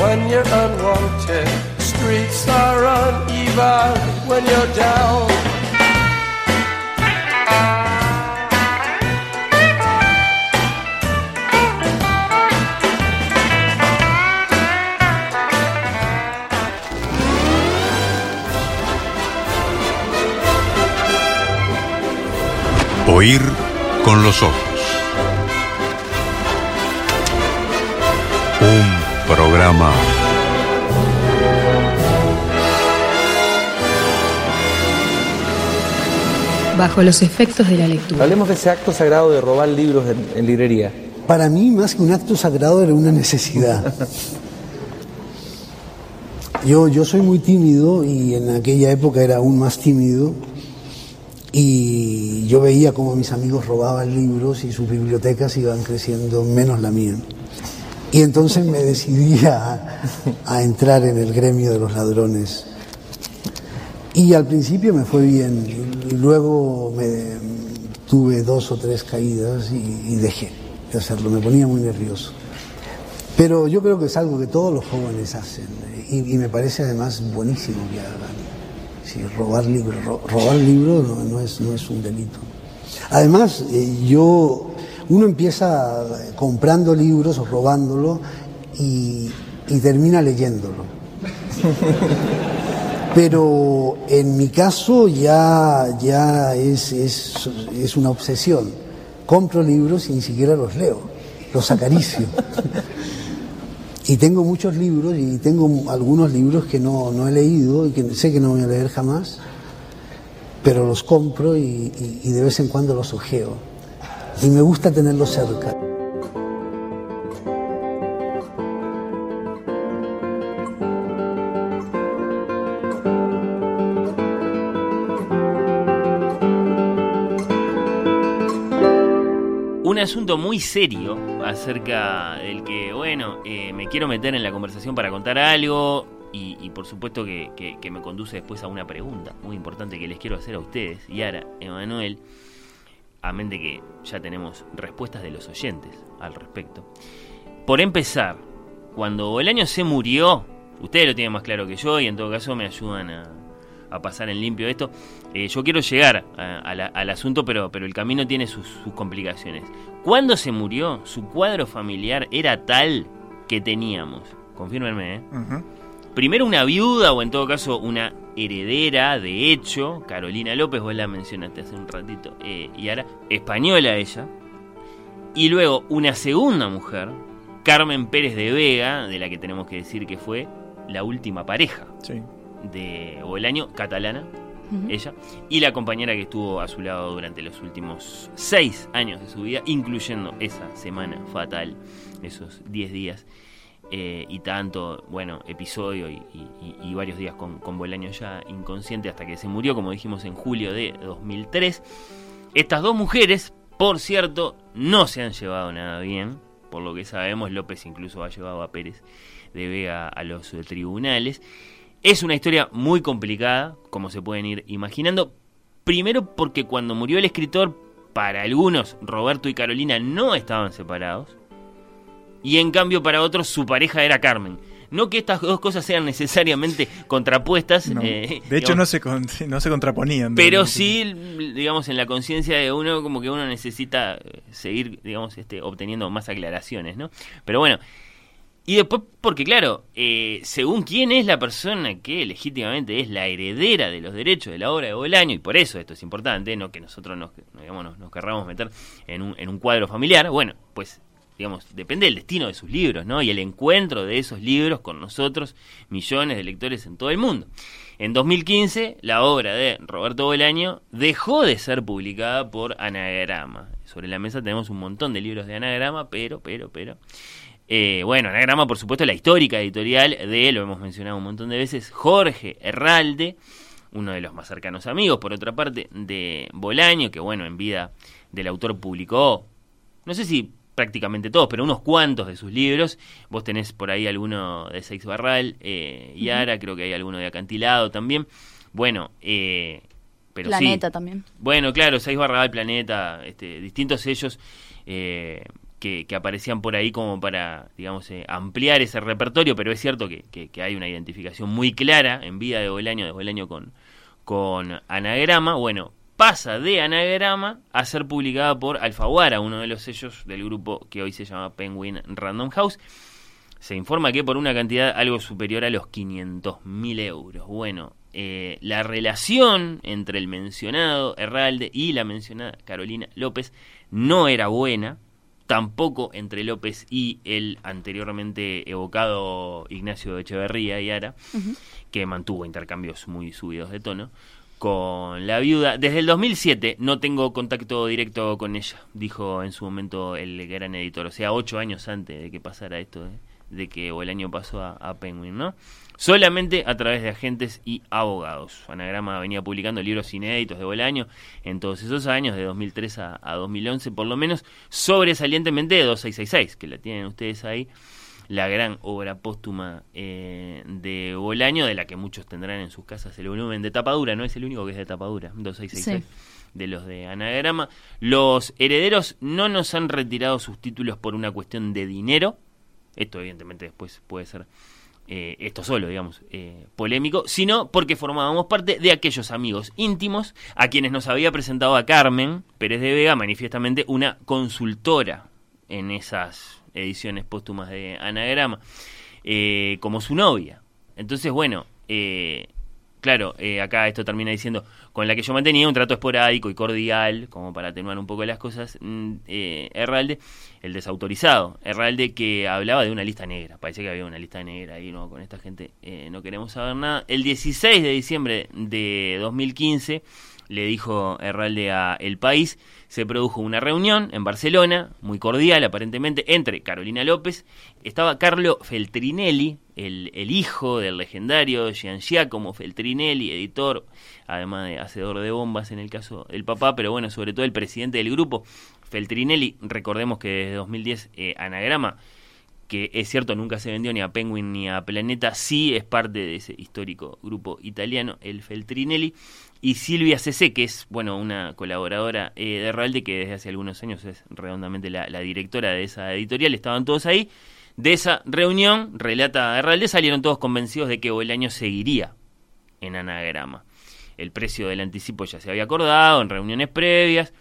H: when you're unwanted. Streets are uneven when you're down.
I: Oír con los ojos. Un programa
J: bajo los efectos de la lectura.
C: Hablemos de ese acto sagrado de robar libros en, librería.
A: Para mí, más que un acto sagrado, era una necesidad. Yo, yo soy muy tímido y en aquella época era aún más tímido y yo veía cómo mis amigos robaban libros y sus bibliotecas iban creciendo menos la mía. Y entonces me decidí a, entrar en el gremio de los ladrones. Y al principio me fue bien, luego me, tuve dos o tres caídas y, dejé de hacerlo, me ponía muy nervioso. Pero yo creo que es algo que todos los jóvenes hacen y, me parece además buenísimo que hagan robar libros. robar libros no, es, no es un delito. Además, eh, yo, uno empieza comprando libros o robándolo y, termina leyéndolo. Pero en mi caso ya, ya es, es, es una obsesión. Compro libros y ni siquiera los leo, los acaricio. Y tengo muchos libros y tengo algunos libros que no, no he leído y que sé que no voy a leer jamás, pero los compro y, y de vez en cuando los ojeo. Y me gusta tenerlos cerca.
B: un asunto muy serio acerca del que, bueno, eh, me quiero meter en la conversación para contar algo y, por supuesto que, me conduce después a una pregunta muy importante que les quiero hacer a ustedes, Yara, Emanuel, a mente que ya tenemos respuestas de los oyentes al respecto. Por empezar, cuando el año se murió, ustedes lo tienen más claro que yo y en todo caso me ayudan a, pasar en limpio esto. Eh, yo quiero llegar al asunto, pero, el camino tiene sus, complicaciones. Cuando se murió, su cuadro familiar era tal que teníamos, confírmenme, ¿eh? Primero una viuda o en todo caso una heredera, de hecho, Carolina López, vos la mencionaste hace un ratito, eh, y ahora española ella, y luego una segunda mujer, Carmen Pérez de Vega, de la que tenemos que decir que fue la última pareja. Sí de o el año catalana, ella, y la compañera que estuvo a su lado durante los últimos seis años de su vida, incluyendo esa semana fatal, esos diez días. Eh, y tanto, bueno, episodio y, varios días con, con Bolaño ya inconsciente hasta que se murió, como dijimos, en julio de 2003. Estas dos mujeres, por cierto, no se han llevado nada bien, por lo que sabemos, López incluso ha llevado a Pérez de Vega a los eh, tribunales. Es una historia muy complicada, como se pueden ir imaginando. Primero porque cuando murió el escritor, para algunos, Roberto y Carolina no estaban separados. Y en cambio para otros su pareja era Carmen. No que estas dos cosas sean necesariamente contrapuestas.
E: No.
B: eh,
E: de hecho,
B: digamos,
E: no se, con- no se contraponían.
B: pero
E: realmente.
B: sí, digamos, en la conciencia de uno, como que uno necesita eh, seguir, digamos, este, obteniendo más aclaraciones, ¿no? Pero bueno, y después, porque claro, eh, según quién es la persona que legítimamente es la heredera de los derechos de la obra de Bolaño, y por eso esto es importante, no que nosotros nos, digamos, nos, nos querramos meter en un, en un cuadro familiar, bueno, pues digamos, depende del destino de sus libros, ¿no? Y el encuentro de esos libros con nosotros, millones de lectores en todo el mundo. En 2015, la obra de Roberto Bolaño dejó de ser publicada por Anagrama. Sobre la mesa tenemos un montón de libros de Anagrama, pero, pero, pero... eh, bueno, Anagrama, por supuesto, la histórica editorial de, lo hemos mencionado un montón de veces, Jorge Herralde, uno de los más cercanos amigos, por otra parte, de Bolaño, que bueno, en vida del autor publicó, no sé si prácticamente todos, pero unos cuantos de sus libros. Vos tenés por ahí alguno de Seix Barral, eh, Yara, creo que hay alguno de Acantilado también. Bueno, eh, pero sí.
D: Planeta también.
B: Bueno, claro, Seis Barrabal, Planeta, este, distintos sellos eh, que, que aparecían por ahí como para, digamos, eh, ampliar ese repertorio, pero es cierto que, que- que hay una identificación muy clara en vida de Bolaño, de Bolaño con, con Anagrama. Bueno, pasa de Anagrama a ser publicada por Alfaguara, uno de los sellos del grupo que hoy se llama Penguin Random House. Se informa que por una cantidad algo superior a los 500 mil euros. Bueno, eh, la relación entre el mencionado Herralde y la mencionada Carolina López no era buena, tampoco entre López y el anteriormente evocado Ignacio Echeverría y Ara, que mantuvo intercambios muy subidos de tono con la viuda. Desde el 2007 no tengo contacto directo con ella, dijo en su momento el gran editor, o sea, ocho años antes de que pasara esto, de, de que o el año pasó a, a Penguin, ¿no? Solamente a través de agentes y abogados. Anagrama venía publicando libros inéditos de Bolaño en todos esos años, de 2003 a, a 2011 por lo menos, sobresalientemente de 2666, que la tienen ustedes ahí la gran obra póstuma eh, de Bolaño, de la que muchos tendrán en sus casas el volumen de tapadura, no es el único que es de tapadura, 2666 de los de Anagrama. Los herederos no nos han retirado sus títulos por una cuestión de dinero, esto evidentemente después puede ser eh, esto solo, digamos, eh, polémico, sino porque formábamos parte de aquellos amigos íntimos a quienes nos había presentado a Carmen Pérez de Vega, manifiestamente una consultora en esas ediciones póstumas de Anagrama, eh, como su novia. Entonces, bueno, eh, claro, eh, acá esto termina diciendo, con la que yo mantenía un trato esporádico y cordial, como para atenuar un poco las cosas, mm, eh, Herralde, el desautorizado, Herralde que hablaba de una lista negra, parece que había una lista negra ahí, ¿no? Con esta gente eh, no queremos saber nada. El 16 de diciembre de 2015 le dijo Herralde a El País, se produjo una reunión en Barcelona, muy cordial aparentemente, entre Carolina López, estaba Carlo Feltrinelli, el, el hijo del legendario Giangiacomo Feltrinelli, editor, además de hacedor de bombas en el caso del papá, pero bueno, sobre todo el presidente del grupo, Feltrinelli, recordemos que desde 2010 eh, Anagrama, que es cierto nunca se vendió ni a Penguin ni a Planeta, sí es parte de ese histórico grupo italiano, el Feltrinelli, y Silvia CC, que es bueno una colaboradora eh, de Herralde, que desde hace algunos años es redondamente la, la directora de esa editorial, estaban todos ahí. De esa reunión, relata Herralde, salieron todos convencidos de que Bolaño seguiría en anagrama. El precio del anticipo ya se había acordado en reuniones previas.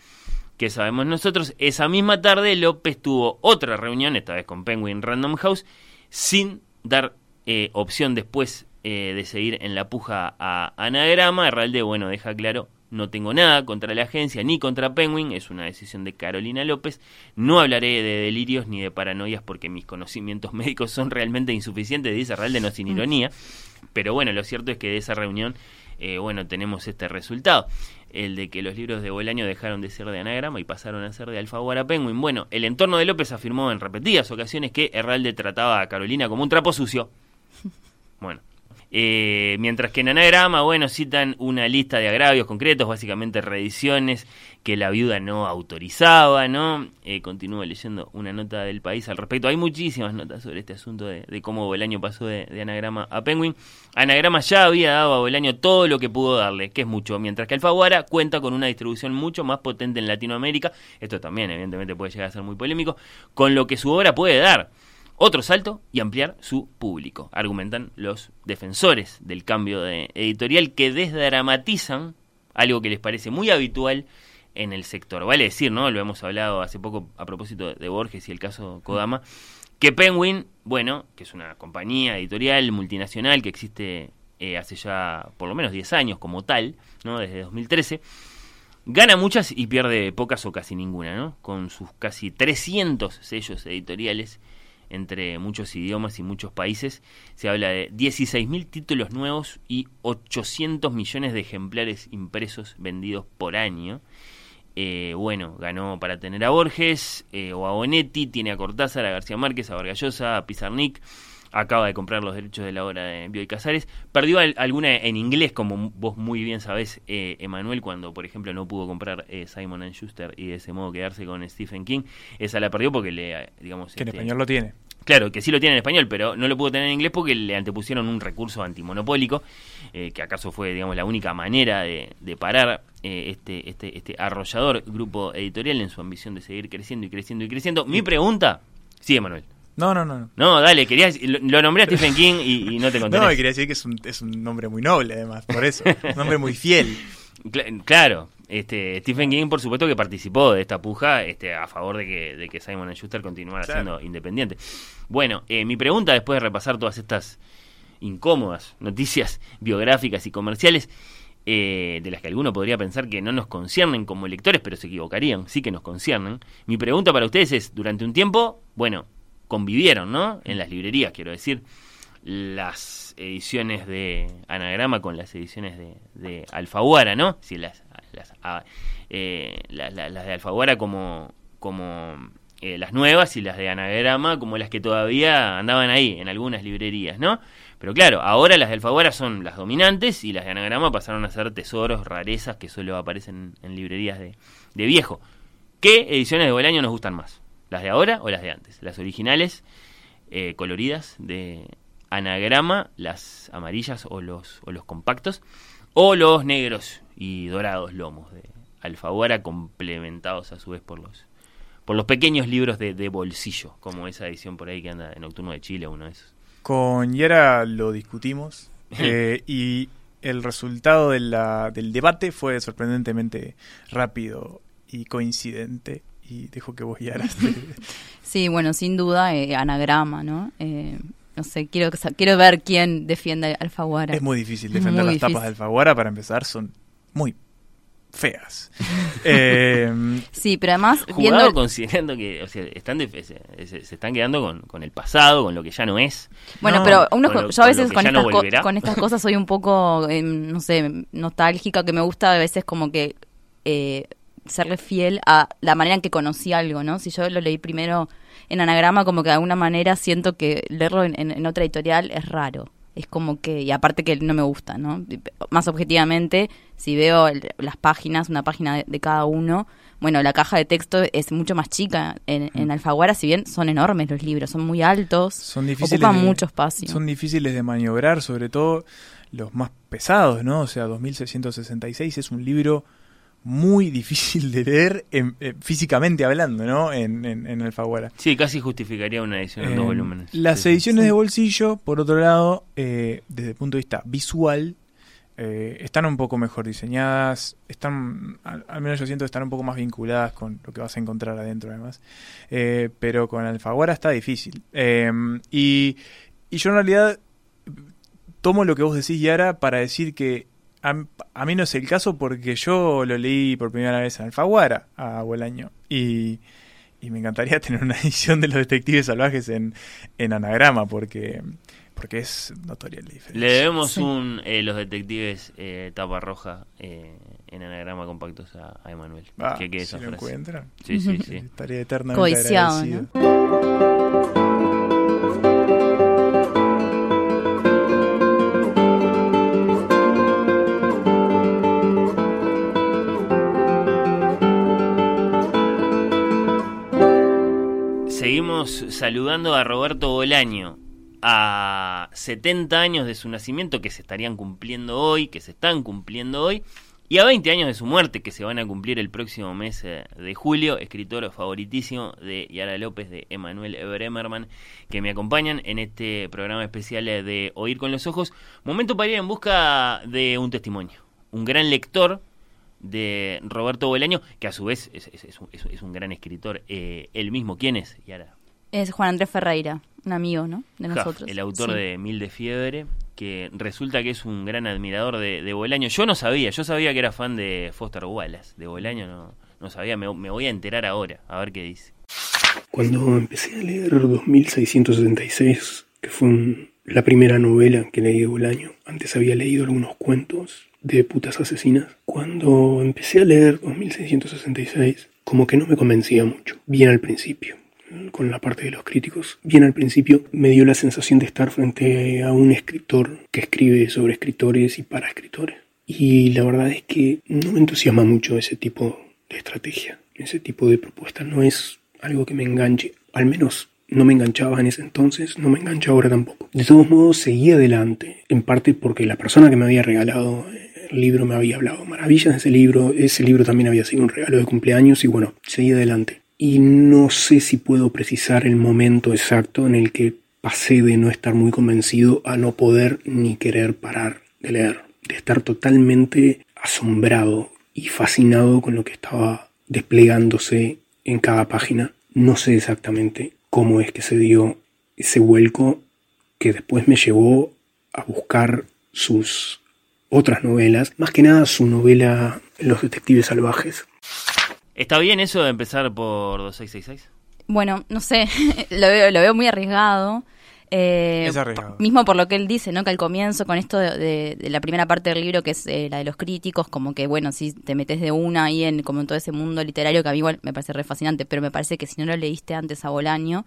B: Que sabemos nosotros? Esa misma tarde López tuvo otra reunión, esta vez con Penguin Random House, sin dar eh, opción después eh, de seguir en la puja a Anagrama. Herralde, bueno, deja claro, no tengo nada contra la agencia ni contra Penguin, es una decisión de Carolina López. No hablaré de delirios ni de paranoias porque mis conocimientos médicos son realmente insuficientes, dice Herralde, no sin ironía. Pero bueno, lo cierto es que de esa reunión, eh, bueno, tenemos este resultado. El de que los libros de Bolaño dejaron de ser de anagrama y pasaron a ser de Alfaguara Penguin. Bueno, el entorno de López afirmó en repetidas ocasiones que Herralde trataba a Carolina como un trapo sucio. Bueno, Eh, mientras que en Anagrama, bueno, citan una lista de agravios concretos, básicamente reediciones que la viuda no autorizaba, ¿no? Eh, continúo leyendo una nota del país al respecto. Hay muchísimas notas sobre este asunto de, cómo Bolaño pasó de, de, Anagrama a Penguin. Anagrama ya había dado a Bolaño todo lo que pudo darle, que es mucho, mientras que Alfaguara cuenta con una distribución mucho más potente en Latinoamérica. Esto también, evidentemente, puede llegar a ser muy polémico, con lo que su obra puede dar otro salto y ampliar su público, argumentan los defensores del cambio de editorial que desdramatizan algo que les parece muy habitual en el sector. Vale decir, ¿no? Lo hemos hablado hace poco a propósito de Borges y el caso Kodama, que Penguin, bueno, que es una compañía editorial multinacional que existe eh, hace ya por lo menos 10 años como tal, ¿no? Desde 2013, gana muchas y pierde pocas o casi ninguna, ¿no? Con sus casi 300 sellos editoriales entre muchos idiomas y muchos países. Se habla de 16.000 títulos nuevos y 800 millones de ejemplares impresos vendidos por año. Eh, bueno, ganó para tener a Borges eh, o a Bonetti, tiene a Cortázar, a García Márquez, a Vargallosa, a Pizarnik, acaba de comprar los derechos de la obra de Bioy Casares, perdió alguna en inglés, como vos muy bien sabés, eh, Emanuel, cuando por ejemplo no pudo comprar eh, Simon Schuster y de ese modo quedarse con Stephen King, esa la perdió porque le, digamos...
E: Que en
B: este,
E: español lo tiene.
B: Claro, que sí lo tiene en español, pero no lo pudo tener en inglés porque le antepusieron un recurso antimonopólico, eh, que acaso fue, digamos, la única manera de, de parar eh, este, este, este arrollador grupo editorial en su ambición de seguir creciendo y creciendo y creciendo. Mi pregunta, sí, Emanuel.
E: No, no, no.
B: No, dale, querías, lo, lo nombré a Stephen King y, y no te conté.
E: No, quería decir que es un, es un nombre muy noble, además, por eso. un nombre muy fiel.
B: Cl claro, este, Stephen King, por supuesto, que participó de esta puja este, a favor de que, de que Simon Schuster continuara
E: Claro.
B: siendo independiente. Bueno, eh, mi pregunta después de repasar todas estas incómodas noticias biográficas y comerciales, eh, de las que alguno podría pensar que no nos conciernen como lectores, pero se equivocarían, sí que nos conciernen. Mi pregunta para ustedes es, durante un tiempo, bueno, convivieron, ¿no? En las librerías, quiero decir, las ediciones de Anagrama con las ediciones de, de Alfaguara, ¿no? Sí, las, las, ah, eh, la- la- las de Alfaguara como, como eh, las nuevas y las de Anagrama como las que todavía andaban ahí en algunas librerías, ¿no? Pero claro, ahora las de Alfaguara son las dominantes y las de Anagrama pasaron a ser tesoros, rarezas que solo aparecen en librerías de, de viejo. ¿Qué ediciones de Bolaño nos gustan más? ¿Las de ahora o las de antes? ¿Las originales, eh, coloridas de Anagrama, las amarillas o los, o los compactos? ¿O los negros y dorados lomos de Alfaguara complementados a su vez por los por los pequeños libros de, de bolsillo, como esa edición por ahí que anda en Nocturno de Chile, uno de esos?
E: Con Yara lo discutimos eh, y el resultado de la- del debate fue sorprendentemente rápido y coincidente. Y dejo que vos, Yara. te-
D: Sí, bueno, sin duda, eh, anagrama, ¿no? Eh, no sé, quiero, quiero ver quién defiende a Alfaguara.
E: es muy difícil defender
D: Muy
E: las tapas de. Alfaguara. Para empezar, son muy feas. Eh,
D: Sí, pero además,
B: Jugado
D: viendo...
B: considerando que o sea, están de- se, se- están quedando con, con el pasado, con lo que ya no es.
D: Bueno,
E: No,
D: pero uno,
B: con lo-
D: yo a veces con
B: no
D: estas, co- con estas cosas soy un poco, eh, no sé, nostálgica, que me gusta a veces como que eh, serle fiel a la manera en que conocí algo, ¿no? Si yo lo leí primero en anagrama, como que de alguna manera siento que leerlo en, en- en otra editorial es raro. Es como que, y aparte que no me gusta, ¿no? Más objetivamente, si veo el- las páginas, una página de, de cada uno, bueno, la caja de texto es mucho más chica en, en Alfaguara, si bien son enormes los libros, son muy altos,
E: son difíciles.
D: ocupan
E: de-
D: mucho espacio.
E: Son difíciles de maniobrar, sobre todo los más pesados, ¿no? O sea, 2666 es un libro muy difícil de leer en- eh, físicamente hablando, ¿no? En, en, en Alfaguara.
B: Sí, casi justificaría una edición en dos volúmenes.
E: Las
B: Sí, sí.
E: ediciones de bolsillo, por otro lado, eh, desde el punto de vista visual, eh, están un poco mejor diseñadas, están, al, al menos yo siento que están un poco más vinculadas con lo que vas a encontrar adentro además, Eh, pero con Alfaguara está difícil. Eh, y, y yo en realidad tomo lo que vos decís, Yara, para decir que a, a mí no es el caso porque yo lo leí por primera vez en Alfaguara a Bolaño y, y me encantaría tener una edición de los detectives salvajes en, en anagrama porque, porque es notoria la diferencia.
B: Le debemos
D: Sí.
B: un eh, Los Detectives eh, tapa roja eh, en anagrama compactos a, a Emanuel.
E: Ah,
B: que quede
E: si
B: esa
E: lo
B: frase.
E: encuentran.
B: Sí, sí, sí.
E: Estaría eternamente
D: Codiciado,
E: agradecido.
B: Saludando a Roberto Bolaño a 70 años de su nacimiento que se estarían cumpliendo hoy, que se están cumpliendo hoy, y a 20 años de su muerte que se van a cumplir el próximo mes eh, de julio, escritor favoritísimo de Yara López, de Emanuel Bremerman, que me acompañan en este programa especial de Oír con los Ojos. Momento para ir en busca de un testimonio. Un gran lector de Roberto Bolaño, que a su vez es un gran escritor. Eh, él mismo, ¿quién es, Yara?
D: Es Juan Andrés Ferreira, un amigo, ¿no? De
B: Huff,
D: nosotros.
B: el autor
D: Sí.
B: de Mil de Fiebre, que resulta que es un gran admirador de, de Bolaño. Yo no sabía, yo sabía que era fan de Foster Wallace, de Bolaño no, no sabía, me, me voy a enterar ahora, a ver qué dice.
K: Cuando empecé a leer 2666, que fue un- la primera novela que leí de Bolaño, antes había leído algunos cuentos de putas asesinas. Cuando empecé a leer 2666, como que no me convencía mucho, bien al principio, con la parte de los críticos. Bien al principio me dio la sensación de estar frente a un escritor que escribe sobre escritores y para escritores. Y la verdad es que no me entusiasma mucho ese tipo de estrategia, ese tipo de propuesta. No es algo que me enganche. Al menos no me enganchaba en ese entonces, no me engancha ahora tampoco. De todos modos, seguí adelante, en parte porque la persona que me había regalado el libro me había hablado maravillas de ese libro. Ese libro también había sido un regalo de cumpleaños y bueno, seguí adelante. Y no sé si puedo precisar el momento exacto en el que pasé de no estar muy convencido a no poder ni querer parar de leer, de estar totalmente asombrado y fascinado con lo que estaba desplegándose en cada página. No sé exactamente cómo es que se dio ese vuelco que después me llevó a buscar sus otras novelas, más que nada su novela Los Detectives Salvajes.
B: ¿Está bien eso de empezar por 2666?
D: Bueno, no sé, lo, veo, lo veo muy arriesgado. Eh,
E: Es arriesgado.
D: Mismo por lo que él dice, ¿no? Que al comienzo, con esto de, de- de la primera parte del libro, que es eh, la de los críticos, como que, bueno, si te metes de una ahí en, como en todo ese mundo literario, que a mí igual me parece re fascinante, pero me parece que si no lo leíste antes a Bolaño,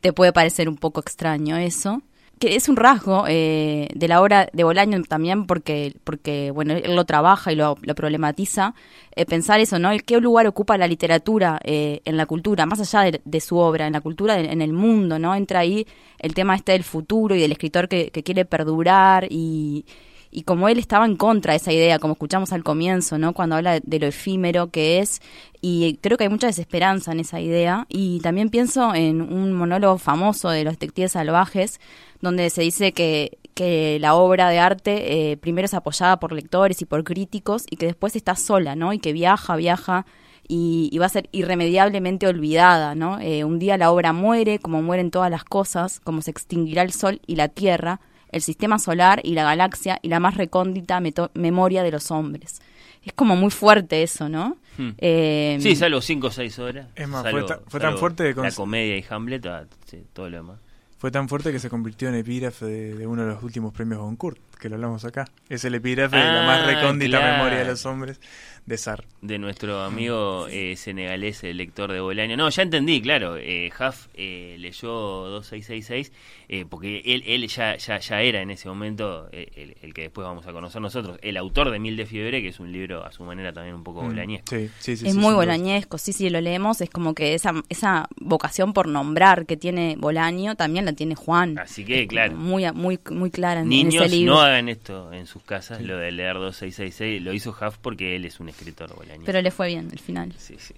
D: te puede parecer un poco extraño eso. Que es un rasgo eh, de la obra de Bolaño también porque, porque bueno, él lo trabaja y lo, problematiza. eh, pensar eso, ¿no? El qué lugar ocupa la literatura eh, en la cultura, más allá de, de su obra, en la cultura, en, en el mundo, ¿no? Entra ahí el tema este del futuro y del escritor que, que quiere perdurar y, y como él estaba en contra de esa idea, como escuchamos al comienzo, ¿no? Cuando habla de lo efímero que es, y creo que hay mucha desesperanza en esa idea, y también pienso en un monólogo famoso de los detectives salvajes, donde se dice que, que la obra de arte eh, primero es apoyada por lectores y por críticos, y que después está sola, ¿no? Y que viaja, viaja, y, y va a ser irremediablemente olvidada, ¿no? Eh, un día la obra muere, como mueren todas las cosas, como se extinguirá el sol y la tierra, el sistema solar y la galaxia y la más recóndita memoria de los hombres. Es como muy fuerte eso, ¿no?
B: Hmm.
D: Eh,
B: Sí, salvo 5 o 6 horas.
E: Es más,
B: salvo-
E: fue ta- fue tan fuerte que
B: La comedia y Hamlet, ah, sí, todo lo demás.
E: Fue tan fuerte que se convirtió en epígrafe de, de uno de los últimos premios Goncourt, que lo hablamos acá. Es el epígrafe de la más
B: Ah,
E: recóndita
B: claro.
E: memoria de los hombres de Sar.
B: de nuestro amigo eh, senegalés, el lector de Bolaño. No, ya entendí, claro. Eh, Huff eh, leyó 2666 eh, porque él, él ya, ya, ya era en ese momento eh, el, el que después vamos a conocer nosotros, el autor de Mil de Fiebre, que es un libro a su manera también un poco
E: Mm,
B: bolañesco.
E: Sí, sí, sí.
D: es
E: sí,
D: muy bolañesco, sí, sí, lo leemos, es como que esa, esa vocación por nombrar que tiene Bolaño también la tiene Juan.
B: Así que,
D: Es
B: claro.
D: Muy, muy, muy clara en, en
B: Niños,
D: ese libro.
B: no hagan esto en sus casas, lo de leer 2666. Lo hizo Huff porque él es un escritor.
D: Pero le fue bien al final.
B: Sí, sí.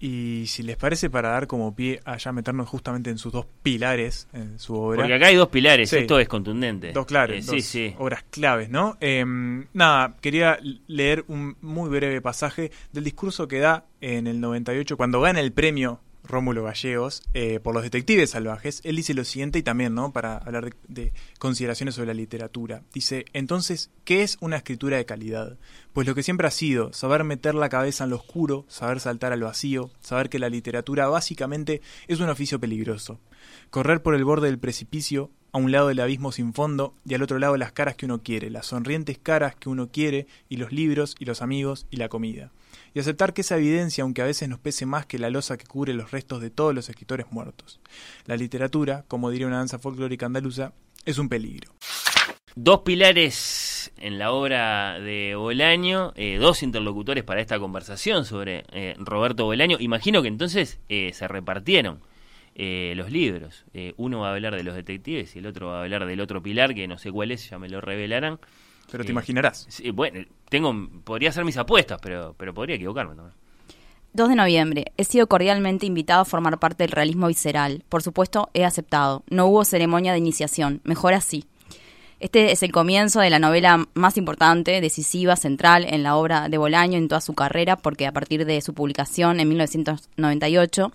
E: Y si les parece, para dar como pie a ya meternos justamente en sus dos pilares en su obra.
B: Porque acá hay dos pilares,
E: Sí.
B: esto es contundente.
E: Dos claves,
B: Eh, sí,
E: dos
B: sí.
E: obras claves, ¿no? Eh, nada, quería leer un muy breve pasaje del discurso que da en el 98 cuando gana el premio Rómulo Gallegos eh, por los detectives salvajes. Él dice lo siguiente y también, ¿no? Para hablar de, de consideraciones sobre la literatura. Dice, entonces, ¿qué es una escritura de calidad? Pues lo que siempre ha sido, saber meter la cabeza en lo oscuro, saber saltar al vacío, saber que la literatura básicamente es un oficio peligroso. Correr por el borde del precipicio, a un lado del abismo sin fondo y al otro lado las caras que uno quiere, las sonrientes caras que uno quiere y los libros y los amigos y la comida. Y aceptar que esa evidencia, aunque a veces nos pese más que la losa que cubre los restos de todos los escritores muertos. La literatura, como diría una danza folclórica andaluza, es un peligro.
B: Dos pilares en la obra de Bolaño, eh, dos interlocutores para esta conversación sobre eh, Roberto Bolaño. Imagino que entonces eh, se repartieron los libros. Uno va a hablar de los detectives y el otro va a hablar del otro pilar, que no sé cuál es, ya me lo revelarán.
E: Pero te imaginarás.
B: sí, bueno, tengo, podría hacer mis apuestas, pero, pero podría equivocarme también.
D: 2 de noviembre. He sido cordialmente invitado a formar parte del realismo visceral. Por supuesto, he aceptado. No hubo ceremonia de iniciación. Mejor así. Este es el comienzo de la novela más importante, decisiva, central en la obra de Bolaño en toda su carrera, porque a partir de su publicación en 1998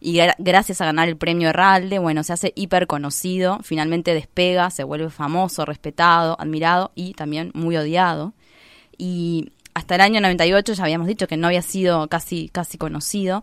D: y gra- gracias a ganar el premio Herralde, bueno, se hace hiper conocido, finalmente despega, se vuelve famoso, respetado, admirado y también muy odiado. Y hasta el año 98 ya habíamos dicho que no había sido casi, casi conocido.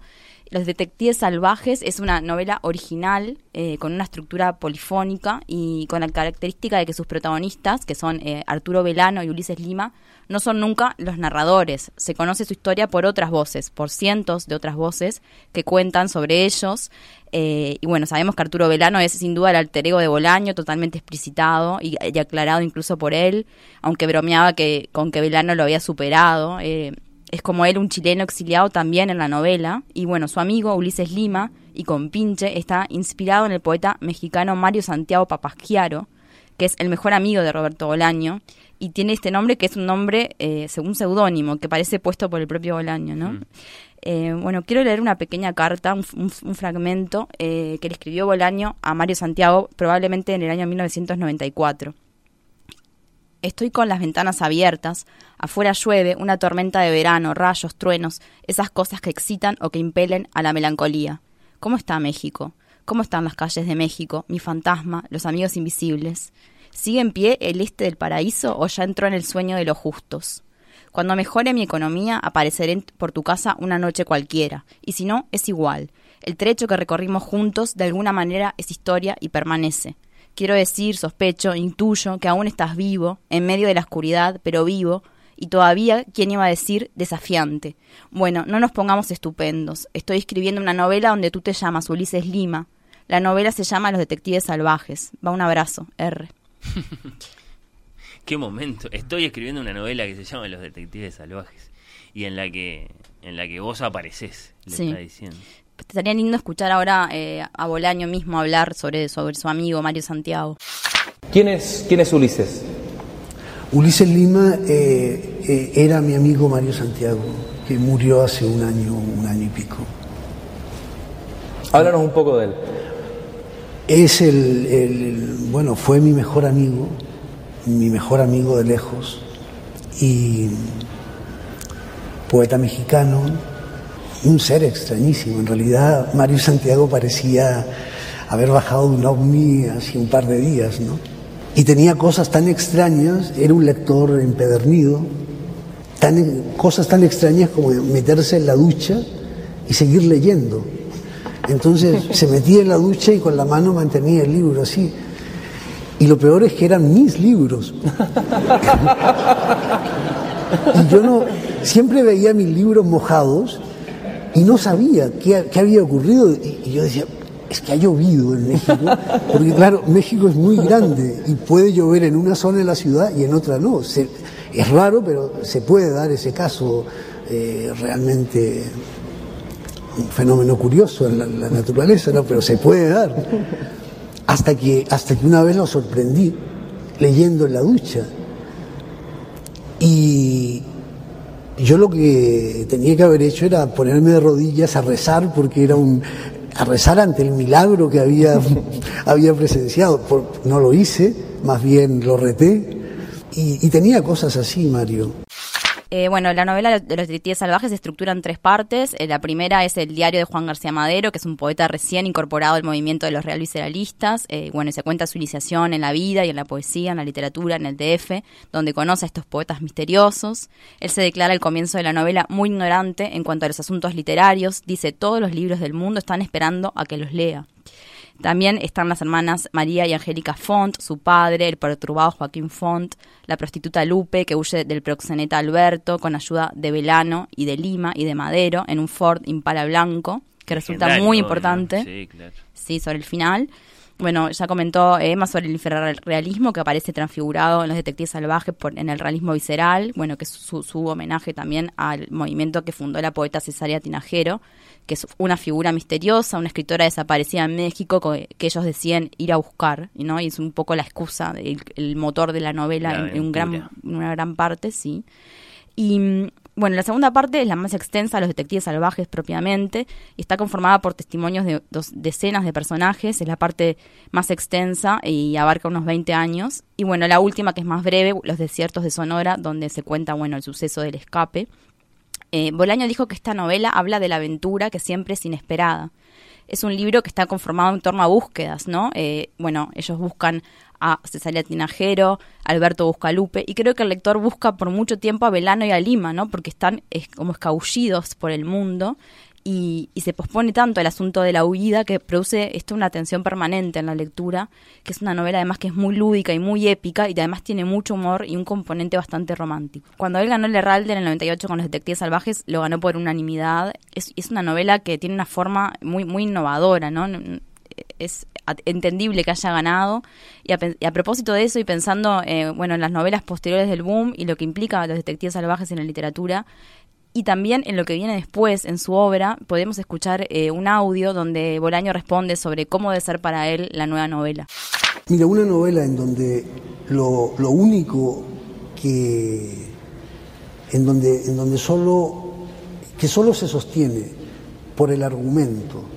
D: Los Detectives Salvajes es una novela original eh, con una estructura polifónica y con la característica de que sus protagonistas, que son eh, Arturo Velano y Ulises Lima, no son nunca los narradores. Se conoce su historia por otras voces, por cientos de otras voces que cuentan sobre ellos. Eh, y bueno, sabemos que Arturo Velano es sin duda el alter ego de Bolaño, totalmente explicitado y, y aclarado incluso por él, aunque bromeaba que con que Velano lo había superado. eh, es como él un chileno exiliado también en la novela. Y bueno, su amigo Ulises Lima y Compinche está inspirado en el poeta mexicano Mario Santiago Papasquiaro, que es el mejor amigo de Roberto Bolaño. Y tiene este nombre que es un nombre, eh, un seudónimo, que parece puesto por el propio Bolaño, ¿no? Eh, bueno, quiero leer una pequeña carta, un, un- un fragmento eh, que le escribió Bolaño a Mario Santiago probablemente en el año 1994. Estoy con las ventanas abiertas, afuera llueve, una tormenta de verano, rayos, truenos, esas cosas que excitan o que impelen a la melancolía. ¿Cómo está México? ¿Cómo están las calles de México, mi fantasma, los amigos invisibles? ¿Sigue en pie el este del paraíso o ya entró en el sueño de los justos? Cuando mejore mi economía, apareceré por tu casa una noche cualquiera, y si no, es igual. El trecho que recorrimos juntos de alguna manera es historia y permanece. Quiero decir, sospecho, intuyo que aún estás vivo, en medio de la oscuridad, pero vivo, y todavía, ¿quién iba a decir? Desafiante. Bueno, no nos pongamos estupendos. Estoy escribiendo una novela donde tú te llamas Ulises Lima. La novela se llama Los Detectives Salvajes. Va un abrazo, R.
B: Qué momento. Estoy escribiendo una novela que se llama Los Detectives Salvajes y en la que en la que vos apareces, le
D: Sí.
B: está diciendo.
D: Estaría lindo escuchar ahora eh, a Bolaño mismo hablar sobre, sobre su amigo Mario Santiago.
C: ¿Quién es, quién es Ulises?
A: Ulises Lima eh, eh, era mi amigo Mario Santiago, que murió hace un año, un año y pico.
C: Háblanos un poco de él.
A: Es el, el- bueno, fue mi mejor amigo, mi mejor amigo de lejos, y poeta mexicano, un ser extrañísimo. En realidad, Mario Santiago parecía haber bajado de un ovni hace un par de días, ¿no? Y tenía cosas tan extrañas, era un lector empedernido, tan, cosas tan extrañas como meterse en la ducha y seguir leyendo. Entonces se metía en la ducha y con la mano mantenía el libro así. Y lo peor es que eran mis libros. y yo no, siempre veía mis libros mojados y no sabía qué, qué había ocurrido. Y, y yo decía, es que ha llovido en México. Porque claro, México es muy grande y puede llover en una zona de la ciudad y en otra no. Se- es raro, pero se puede dar ese caso eh, realmente un fenómeno curioso en la, la naturaleza, ¿no? pero se puede dar. Hasta que, hasta que una vez lo sorprendí leyendo en la ducha. Y yo lo que tenía que haber hecho era ponerme de rodillas a rezar, porque era un. a rezar ante el milagro que había, había presenciado. Por- no lo hice, más bien lo reté. Y, y tenía cosas así, Mario.
D: Eh, bueno, la novela de los detectives salvajes se estructura en tres partes. Eh, la primera es el diario de Juan García Madero, que es un poeta recién incorporado al movimiento de los real visceralistas. Eh, bueno, se cuenta su iniciación en la vida y en la poesía, en la literatura, en el DF, donde conoce a estos poetas misteriosos. Él se declara al comienzo de la novela muy ignorante en cuanto a los asuntos literarios. Dice, todos los libros del mundo están esperando a que los lea. También están las hermanas María y Angélica Font, su padre, el perturbado Joaquín Font, la prostituta Lupe, que huye del proxeneta Alberto con ayuda de Velano y de Lima y de Madero en un Ford Impala blanco, que resulta
B: Legendario,
D: muy
B: ¿no?
D: importante.
B: Sí, claro.
D: Sí, sobre el final. Bueno, ya comentó Emma sobre el realismo que aparece transfigurado en los detectives salvajes por, en el realismo visceral, bueno, que es su, su homenaje también al movimiento que fundó la poeta Cesárea Tinajero, que es una figura misteriosa, una escritora desaparecida en México que, ellos decían ir a buscar, ¿no? Y es un poco la excusa, el, motor de la novela en, un gran, en una gran parte, sí. Y bueno, la segunda parte es la más extensa, los detectives salvajes propiamente, y está conformada por testimonios de dos decenas de personajes, es la parte más extensa y abarca unos 20 años. Y bueno, la última, que es más breve, Los desiertos de Sonora, donde se cuenta, bueno, el suceso del escape. Eh, Bolaño dijo que esta novela habla de la aventura que siempre es inesperada. Es un libro que está conformado en torno a búsquedas, ¿no? Eh, bueno, ellos buscan a Cesaria Tinajero, Alberto Buscalupe, y creo que el lector busca por mucho tiempo a Belano y a Lima, ¿no? Porque están como escabullidos por el mundo y, se pospone tanto el asunto de la huida que produce esto una tensión permanente en la lectura, que es una novela además que es muy lúdica y muy épica y además tiene mucho humor y un componente bastante romántico. Cuando él ganó el Heralde en el 98 con los Detectives Salvajes, lo ganó por unanimidad. Es, es una novela que tiene una forma muy, muy innovadora, ¿no? es entendible que haya ganado. Y a, propósito de eso, y pensando eh, bueno, en las novelas posteriores del boom y lo que implica a los detectives salvajes en la literatura, y también en lo que viene después en su obra, podemos escuchar eh, un audio donde Bolaño responde sobre cómo debe ser para él la nueva novela.
A: Mira, una novela en donde lo, lo único que. en donde, en donde solo. que solo se sostiene por el argumento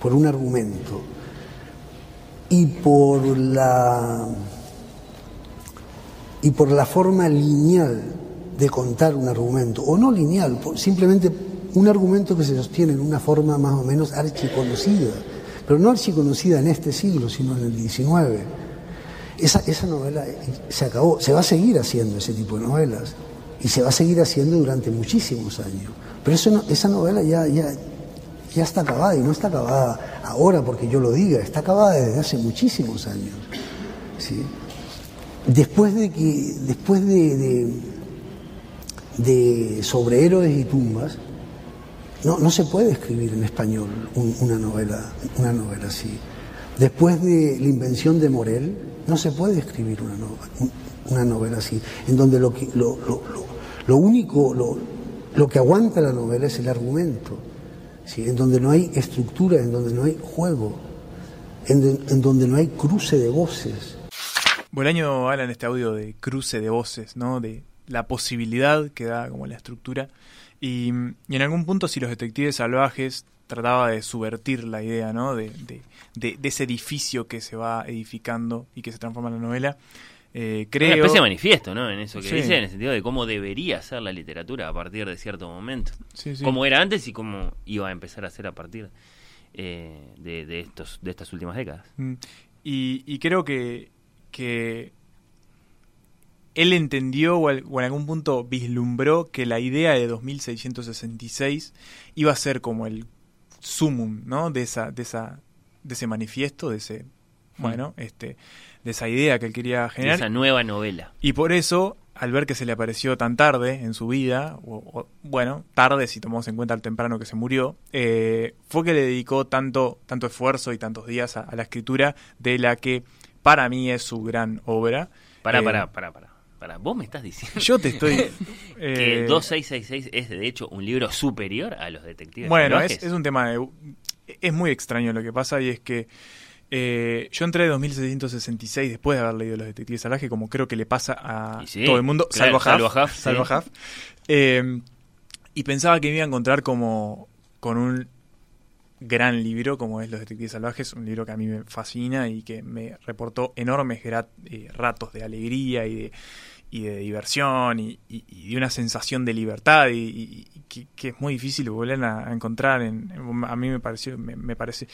A: por un argumento y por la y por la forma lineal de contar un argumento, o no lineal, simplemente un argumento que se sostiene en una forma más o menos archiconocida, pero no archiconocida en este siglo, sino en el XIX. Esa, esa novela se acabó, se va a seguir haciendo ese tipo de novelas y se va a seguir haciendo durante muchísimos años. Pero eso esa novela ya, ya, ya está acabada y no está acabada ahora porque yo lo diga, está acabada desde hace muchísimos años. ¿sí? Después de que, después de, de, sobre héroes y tumbas, no, no, se puede escribir en español una novela, una novela así. Después de la invención de Morel, no se puede escribir una, novela, una novela así, en donde lo, lo, lo, lo único, lo, que aguanta la novela es el argumento en donde no hay estructura, en donde no hay juego, en, donde no hay cruce de voces.
E: Bolaño habla en este audio de cruce de voces, ¿no? de la posibilidad que da como la estructura. Y, en algún punto, si los detectives salvajes trataba de subvertir la idea ¿no? de, de, de ese edificio que se va edificando y que se transforma en la novela, eh, creo...
B: Una especie de manifiesto, ¿no? En eso que dice, en el sentido de cómo debería ser la literatura a partir de cierto momento. Sí, Cómo era antes y cómo iba a empezar a ser a partir eh, de, estos, de estas últimas décadas.
E: Mm. Y, creo que, que él entendió o, en algún punto vislumbró que la idea de 2666 iba a ser como el sumum, ¿no? De esa, de esa, de ese manifiesto, de ese, mm. bueno, este de esa idea que él quería generar.
B: esa nueva novela.
E: Y por eso, al ver que se le apareció tan tarde en su vida, o, bueno, tarde si tomamos en cuenta el temprano que se murió, eh, fue que le dedicó tanto, tanto esfuerzo y tantos días a, la escritura de la que para mí es su gran obra.
B: Para, para, para, para. Para, vos me estás diciendo.
E: Yo te estoy.
B: que 2666 eh, es de hecho un libro superior a los detectives.
E: Bueno, es, es, un tema. De, es muy extraño lo que pasa y es que eh, yo entré en 2666 después de haber leído Los Detectives Salvajes, como creo que le pasa a todo el mundo, salvo a Salvo eh, y pensaba que me iba a encontrar como con un gran libro como es Los Detectives Salvajes, un libro que a mí me fascina y que me reportó enormes eh, ratos de alegría y de, y de diversión y, de una sensación de libertad y, que, es muy difícil volver a, encontrar en, a mí me pareció me, parece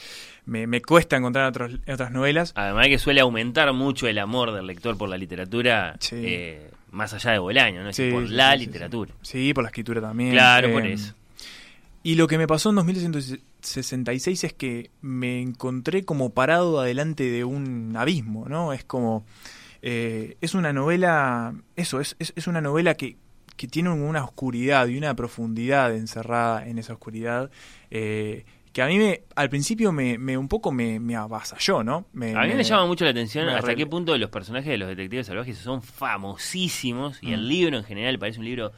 E: me, cuesta encontrar en, otras novelas.
B: Además de que suele aumentar mucho el amor del lector por la literatura eh, más allá de Bolaño no por la literatura.
E: Sí, por la escritura también
B: claro por eh, eso
E: y lo que me pasó en 2166 es que me encontré como parado adelante de un abismo no es como eh, es una novela, eso, es, es, una novela que, que, tiene una oscuridad y una profundidad encerrada en esa oscuridad, eh, que a mí me, al principio me, me un poco me, me avasalló, ¿no? Me,
B: A mí me llama mucho la atención hasta qué punto los personajes de los detectives salvajes son famosísimos y
E: Mm.
B: el libro en general parece un libro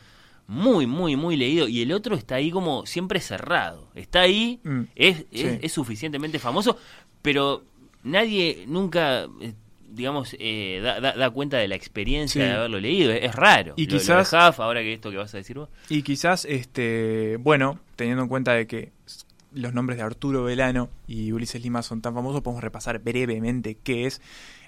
B: muy, muy, muy leído y el otro está ahí como siempre cerrado. Está ahí,
E: Mm,
B: es,
E: sí.
B: es, es suficientemente famoso, pero nadie nunca, eh, digamos, eh, da, da- da cuenta de la experiencia
E: Sí.
B: de haberlo leído. Es, es raro.
E: Y
B: Lo- lo de
E: quizás-
B: Huff, ahora que esto que vas a decir vos.
E: Y quizás, este, bueno, teniendo en cuenta de que los nombres de Arturo Velano y Ulises Lima son tan famosos, podemos repasar brevemente qué es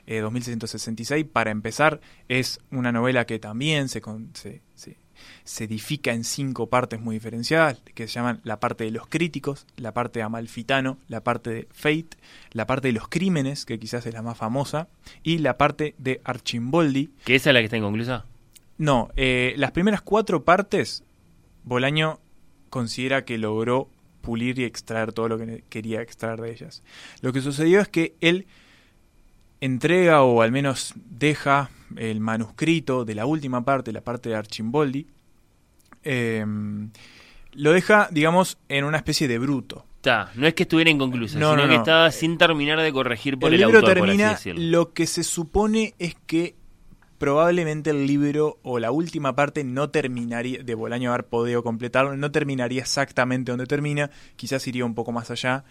E: eh, 2666. Para empezar, es una novela que también se, con- se, se- se edifica en cinco partes muy diferenciadas, que se llaman la parte de los críticos, la parte de Amalfitano, la parte de Fate, la parte de los crímenes, que quizás es la más famosa, y la parte de Archimboldi,
B: ¿Que esa es la que está inconclusa?
E: no, eh, las primeras cuatro partes, Bolaño considera que logró pulir y extraer todo lo que quería extraer de ellas. Lo que sucedió es que él entrega o al menos deja el manuscrito de la última parte, la parte de Archimboldi, eh, lo deja, digamos, en una especie de bruto.
B: Está, no es que estuviera inconclusa,
E: No,
B: sino
E: no,
B: que
E: no.
B: estaba sin terminar de corregir por
E: el
B: el,
E: libro
B: autor,
E: termina, lo que se supone es que probablemente el libro o la última parte no terminaría, de Bolaño haber podido completarlo, no terminaría exactamente donde termina, quizás iría un poco más allá,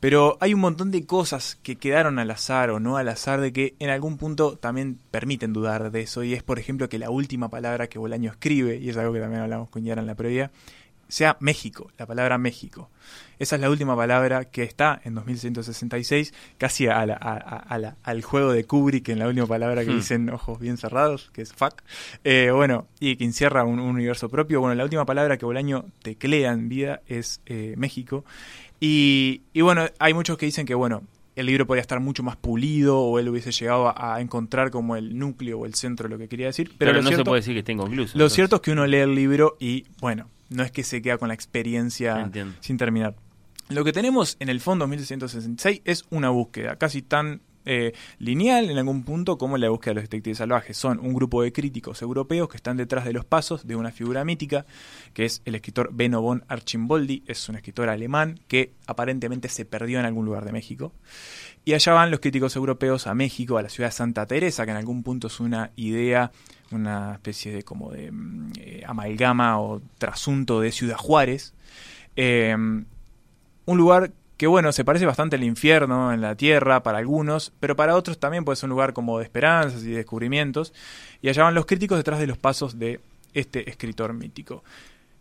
E: pero hay un montón de cosas que quedaron al azar o no al azar de que en algún punto también permiten dudar de eso, y es por ejemplo que la última palabra que Bolaño escribe, y es algo que también hablamos con Yara en la previa, sea México, la palabra México. Esa es la última palabra que está en 2166, casi a la- a- a- a la- al juego de Kubrick en la última palabra que
B: Hmm.
E: dicen ojos bien cerrados, que es fuck. Eh, bueno, y que encierra un, un universo propio. Bueno, la última palabra que Bolaño teclea en vida es eh, México. Y, y bueno, hay muchos que dicen que, bueno, el libro podría estar mucho más pulido o él hubiese llegado a, a encontrar como el núcleo o el centro de lo que quería decir. Pero,
B: Pero
E: lo
B: no se puede decir que esté inconcluso.
E: Lo
B: entonces.
E: cierto es que uno lee el libro y, bueno, no es que se queda con la experiencia
B: Entiendo.
E: sin terminar. Lo que tenemos en el fondo 1666 es una búsqueda casi tan eh, lineal en algún punto como la búsqueda de los detectives salvajes. Son un grupo de críticos europeos que están detrás de los pasos de una figura mítica, que es el escritor Benno von Archimboldi, es un escritor alemán que aparentemente se perdió en algún lugar de México. Y allá van los críticos europeos a México, a la ciudad de Santa Teresa, que en algún punto es una idea, una especie de como de mm, eh, amalgama o trasunto de Ciudad Juárez. Eh, un lugar que bueno, se parece bastante al infierno en la tierra para algunos, pero para otros también puede ser un lugar como de esperanzas y descubrimientos. Y allá van los críticos detrás de los pasos de este escritor mítico.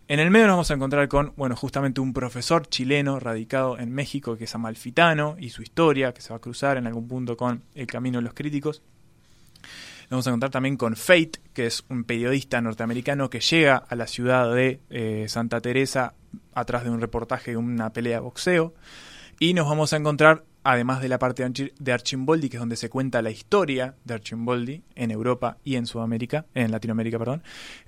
E: En el medio nos vamos a encontrar con, bueno, justamente un profesor chileno radicado en México que es amalfitano y su historia que se va a cruzar en algún punto con el camino de los críticos. Nos vamos a encontrar también con Fate, que es un periodista norteamericano que llega a la ciudad de eh, Santa Teresa atrás de un reportaje de una pelea de boxeo. Y nos vamos a encontrar, además de la parte de Archi- de Archimboldi, que es donde se cuenta la historia de Archimboldi en Europa y en Sudamérica, en Latinoamérica, perdón,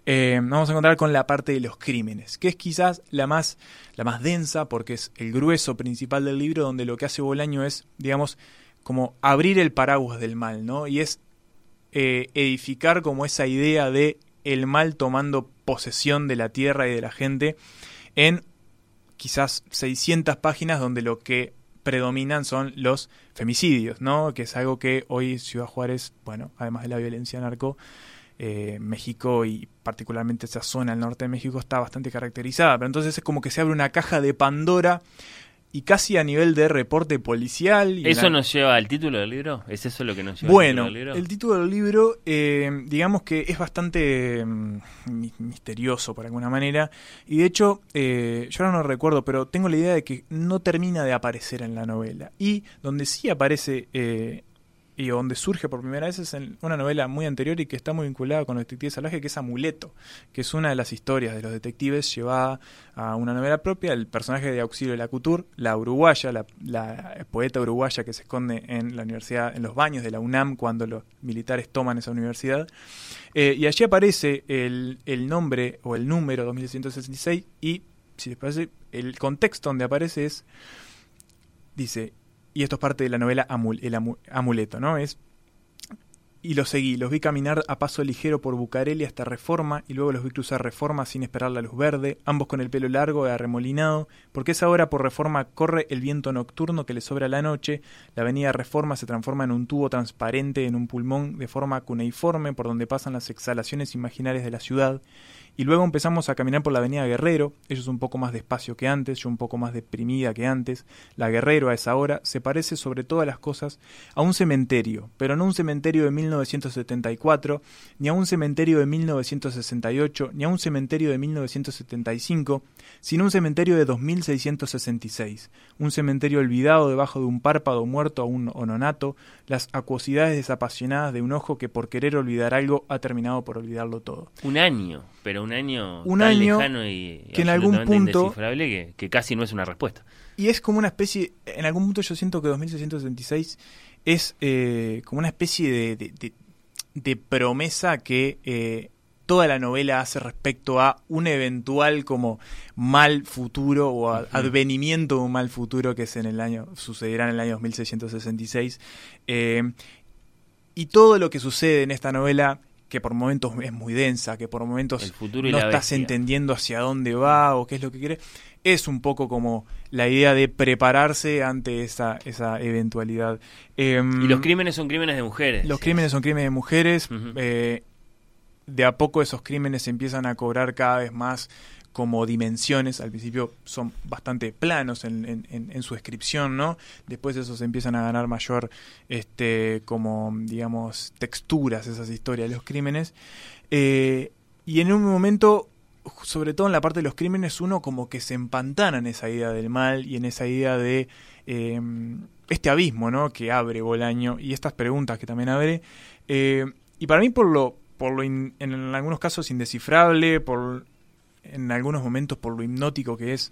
E: eh, nos vamos a encontrar con la parte de los crímenes, que es quizás la más, la más densa, porque es el grueso principal del libro, donde lo que hace Bolaño es, digamos, como abrir el paraguas del mal, ¿no? Y es eh, edificar como esa idea de el mal tomando posesión de la tierra y de la gente en quizás 600 páginas donde lo que predominan son los femicidios, ¿no? Que es algo que hoy Ciudad Juárez, bueno, además de la violencia narco, eh, México y particularmente esa zona al norte de México está bastante caracterizada. Pero entonces es como que se abre una caja de Pandora y casi a nivel de reporte policial. y
B: ¿Eso
E: una-
B: nos lleva al título del libro? ¿Es eso lo que nos lleva
E: bueno,
B: al título del libro?
E: el título del libro, eh, digamos que es bastante mm, mi- misterioso por alguna manera. Y de hecho, eh, yo ahora no recuerdo, pero tengo la idea de que no termina de aparecer en la novela. Y donde sí aparece eh, y donde surge por primera vez es en una novela muy anterior y que está muy vinculada con los detectives salvajes, que es Amuleto, que es una de las historias de los detectives llevada a una novela propia. El personaje de Auxilio de la Couture, la uruguaya, la, poeta uruguaya que se esconde en la universidad, en los baños de la UNAM cuando los militares toman esa universidad. Eh, y allí aparece el, el nombre o el número 2166 y, si les parece, el contexto donde aparece es, dice, y esto es parte de la novela El Amu- Amuleto, ¿no? Es y los seguí, los vi caminar a paso ligero por Bucareli hasta Reforma y luego los vi cruzar Reforma sin esperar la luz verde, ambos con el pelo largo y arremolinado, porque esa hora por Reforma corre el viento nocturno que le sobra la noche, la avenida Reforma se transforma en un tubo transparente en un pulmón de forma cuneiforme por donde pasan las exhalaciones imaginarias de la ciudad, y luego empezamos a caminar por la avenida Guerrero, ellos un poco más despacio que antes, yo un poco más deprimida que antes. La Guerrero a esa hora se parece sobre todas las cosas a un cementerio, pero no un cementerio de 1974, ni a un cementerio de 1968, ni a un cementerio de 1975, sino un cementerio de 2666, un cementerio olvidado debajo de un párpado muerto a un ononato, las acuosidades desapasionadas de un ojo que por querer olvidar algo ha terminado por olvidarlo todo.
B: Un año, pero un año
E: Un
B: tan
E: año
B: lejano y
E: que en algún punto-
B: indescifrable que, que casi no es una respuesta.
E: Y es como una especie, en algún punto yo siento que 2666 es eh, como una especie de, de- de- de promesa que eh, toda la novela hace respecto a un eventual como mal futuro o a- advenimiento de un mal futuro que es en el año, sucederá en el año 2666. Eh, y todo lo que sucede en esta novela que por momentos es muy densa, que por momentos
B: El futuro y
E: no estás
B: bestia.
E: entendiendo hacia dónde va o qué es lo que quiere, es un poco como la idea de prepararse ante esa, esa eventualidad. Em,
B: Y los crímenes son crímenes de mujeres.
E: los crímenes son crímenes de mujeres. eh, de a poco esos crímenes empiezan a cobrar cada vez más como dimensiones. Al principio son bastante planos en, su descripción, ¿no? Después esos empiezan a ganar mayor, este, como, digamos, texturas esas historias los crímenes. Eh, y en un momento, sobre todo en la parte de los crímenes, uno como que se empantana en esa idea del mal y en esa idea de eh, este abismo, ¿no? Que abre Bolaño y estas preguntas que también abre. Eh, y para mí por lo, por lo in- en algunos casos indescifrable, por en algunos momentos por lo hipnótico que es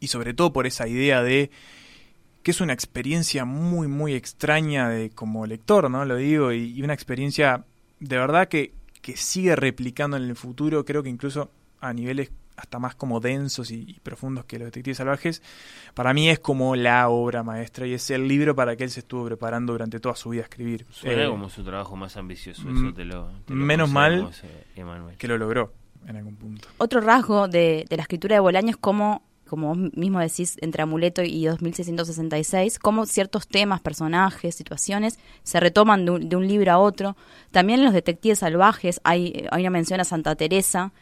E: y sobre todo por esa idea de que es una experiencia muy muy extraña de como lector, ¿no? Lo digo y, y una experiencia de verdad que que sigue replicando en el futuro, creo que incluso a niveles hasta más como densos y, y profundos que los detectives salvajes, para mí es como la obra maestra y es el libro para que él se estuvo preparando durante toda su vida a escribir.
B: Suena
E: Eh,
B: como su trabajo más ambicioso,
E: mm,
B: eso te lo, te lo
E: menos mal
B: eh,
E: que lo logró en algún punto.
D: Otro rasgo de, de la escritura de Bolaño es como, como vos mismo decís, entre Amuleto y 2666, cómo ciertos temas, personajes, situaciones se retoman de un, de un libro a otro. También en los detectives salvajes hay, hay una mención a Santa Teresa.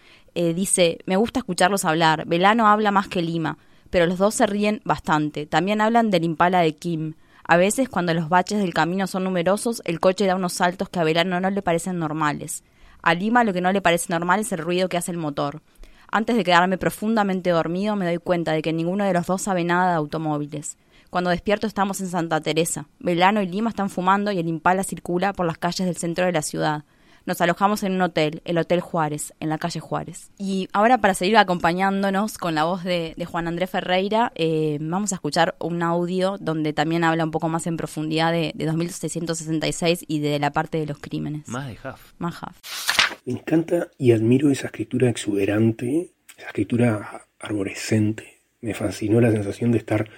D: Eh, dice, me gusta escucharlos hablar. Velano habla más que Lima, pero los dos se ríen bastante. También hablan del impala de Kim. A veces, cuando los baches del camino son numerosos, el coche da unos saltos que a Velano no le parecen normales. A Lima lo que no le parece normal es el ruido que hace el motor. Antes de quedarme profundamente dormido me doy cuenta de que ninguno de los dos sabe nada de automóviles. Cuando despierto estamos en Santa Teresa. Velano y Lima están fumando y el Impala circula por las calles del centro de la ciudad. Nos alojamos en un hotel, el Hotel Juárez, en la calle Juárez. Y ahora para seguir acompañándonos con la voz de, de Juan Andrés Ferreira, eh, vamos a escuchar un audio donde también habla un poco más en profundidad de, de 2666 y de la parte de los crímenes.
B: Más de Huff.
D: Más Huff.
K: Me encanta y admiro esa escritura exuberante, esa escritura arborescente. Me fascinó la sensación de estar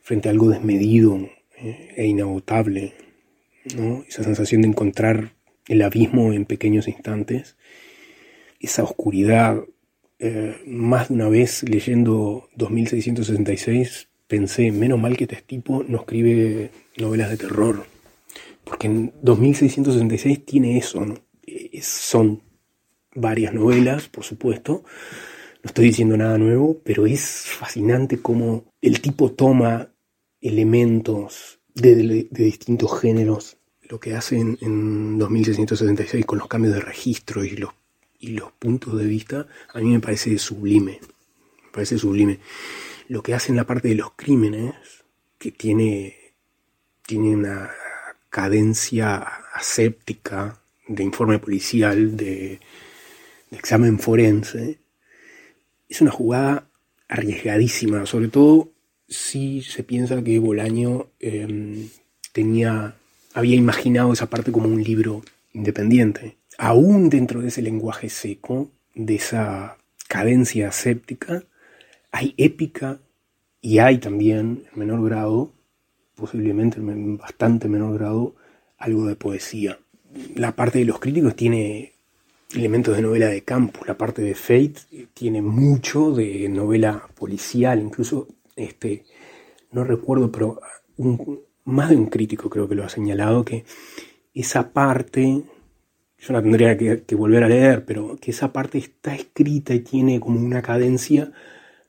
K: frente a algo desmedido eh, e inagotable, ¿no? Esa sensación de encontrar el abismo en pequeños instantes, esa oscuridad. eh, más de una vez leyendo 2666 pensé, menos mal que este tipo no escribe novelas de terror, porque en 2666 tiene eso. Eh, son varias novelas, por supuesto. No estoy diciendo nada nuevo, pero es fascinante cómo el tipo toma elementos de distintos géneros. Lo que hace en, en 2676 con los cambios de registro y los, y los puntos de vista, a mí me parece sublime. Me parece sublime. Lo que hace en la parte de los crímenes, que tiene, tiene una cadencia aséptica de informe policial, de, examen forense, es una jugada arriesgadísima, sobre todo si se piensa que Bolaño eh, tenía, había imaginado esa parte como un libro independiente. Aún dentro de ese lenguaje seco, de esa cadencia aséptica, hay épica y hay también, en menor grado, posiblemente en bastante menor grado, algo de poesía. la parte de los críticos tiene elementos de novela de campus, la parte de Fate tiene mucho de novela policial, incluso este no recuerdo, pero más de un crítico creo que lo ha señalado que esa parte yo la tendría que, volver a leer, pero que esa parte está escrita y tiene como una cadencia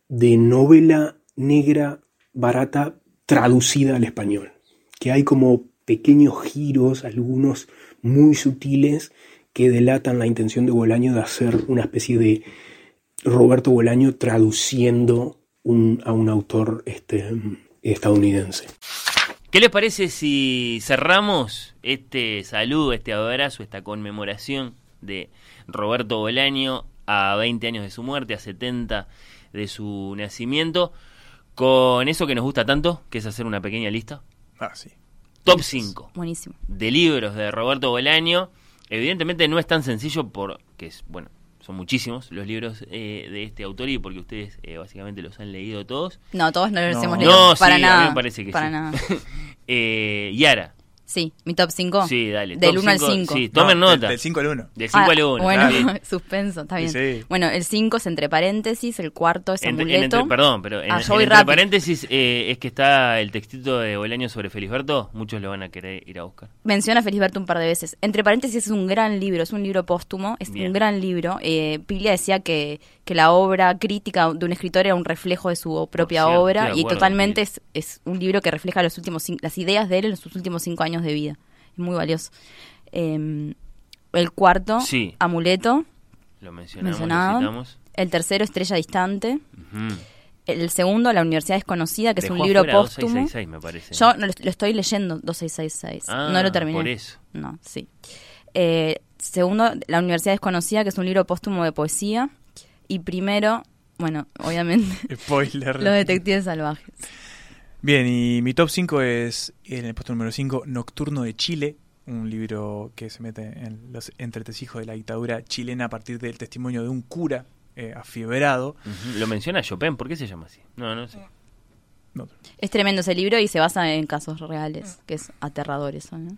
K: de novela negra barata traducida al español. Que hay como pequeños giros, algunos muy sutiles, que delatan la intención de Bolaño de hacer una especie de Roberto Bolaño traduciendo a un autor este, estadounidense.
B: ¿Qué les parece si cerramos este saludo, este abrazo, esta conmemoración de Roberto Bolaño a 20 años de su muerte, a 70 de su nacimiento, con eso que nos gusta tanto, que es hacer una pequeña lista?
E: Ah, sí.
B: Top 5
D: Buenísimo.
B: de libros de Roberto Bolaño. Evidentemente no es tan sencillo porque es, bueno, son muchísimos los libros eh, de este autor y porque ustedes eh, básicamente los han leído todos.
D: No, todos no los
B: No.
D: hemos leído.
B: No,
D: para
B: sí, a
D: nada.
B: mí me parece que
D: para
B: sí.
D: nada.
B: Eh, Yara.
D: Sí, mi top 5.
B: Sí, dale.
D: Del
B: top
D: 1 al
B: cinco,
D: 5.
B: Sí, tomen
E: No, del-
B: nota.
E: del cinco al uno.
B: Del 5 al 1.
D: Bueno, suspenso, está bien.
E: Sí, sí.
D: Bueno, el 5 es entre paréntesis, el cuarto es
B: Entre- en
D: amuleto.
B: entre- perdón, pero en,
D: Ah,
B: en entre
D: rápido.
B: paréntesis eh, es que está el textito de Bolaño sobre Felisberto. Muchos lo van a querer ir a buscar.
D: Menciona a Felisberto un par de veces. Entre paréntesis es un gran libro, es un libro póstumo, es
B: Bien.
D: un gran libro. Eh, Piglia decía que, que la obra crítica de un escritor era un reflejo de su propia obra y
B: acuerdo,
D: totalmente es, es un libro que refleja los últimos las ideas de él en sus últimos cinco años de vida. Es muy valioso. Eh, el cuarto,
B: Sí.
D: Amuleto,
B: Lo mencionamos, lo.
D: El tercero, Estrella Distante. El segundo, La Universidad Desconocida, que es un libro póstumo.
B: 2666, me parece.
D: Yo no, lo, lo estoy leyendo, 2666.
B: Ah,
D: no lo terminé.
B: por eso.
D: No, sí. Eh, segundo, La Universidad Desconocida, que es un libro póstumo de poesía. Y primero, bueno, obviamente,
E: Spoiler.
D: Los Detectives Salvajes.
E: Bien, y mi top 5 es en el puesto número 5, Nocturno de Chile, un libro que se mete en los entretesijos de la dictadura chilena a partir del testimonio de un cura eh, afiebrado.
B: Lo menciona Chopin, ¿por qué se llama así? No, no sé.
D: Es tremendo ese libro y se basa en casos reales, que es aterrador eso, ¿no?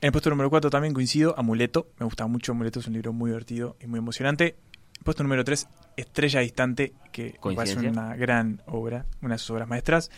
E: En el puesto número 4 también coincido, Amuleto. Me gusta mucho Amuleto, es un libro muy divertido y muy emocionante. Puesto número 3, Estrella Distante, que
B: Coincidencia.
E: una gran obra, una de sus obras maestras.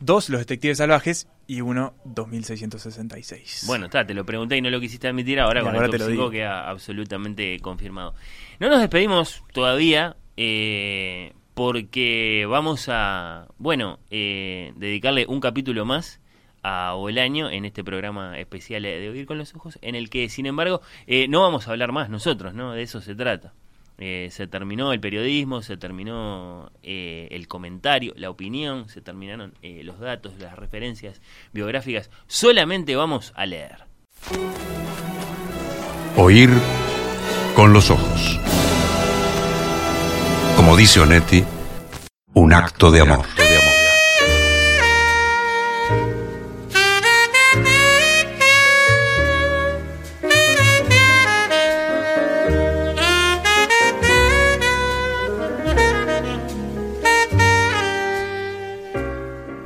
E: Dos, Los Detectives Salvajes. Y uno, 2666.
B: Bueno, está, te lo pregunté y no lo quisiste admitir, ahora con
E: ahora
B: el
E: te
B: top
E: lo
B: 5
E: digo.
B: queda absolutamente confirmado. No nos despedimos todavía, eh, porque vamos a, bueno, eh, dedicarle un capítulo más a Bolaño en este programa especial de Oír con los Ojos, en el que, sin embargo, eh, no vamos a hablar más nosotros, ¿no? De eso se trata. Eh, se terminó el periodismo, se terminó eh, el comentario, la opinión, se terminaron eh, los datos, las referencias biográficas. Solamente vamos a leer.
I: Oír con los ojos. Como dice Onetti, un acto de amor.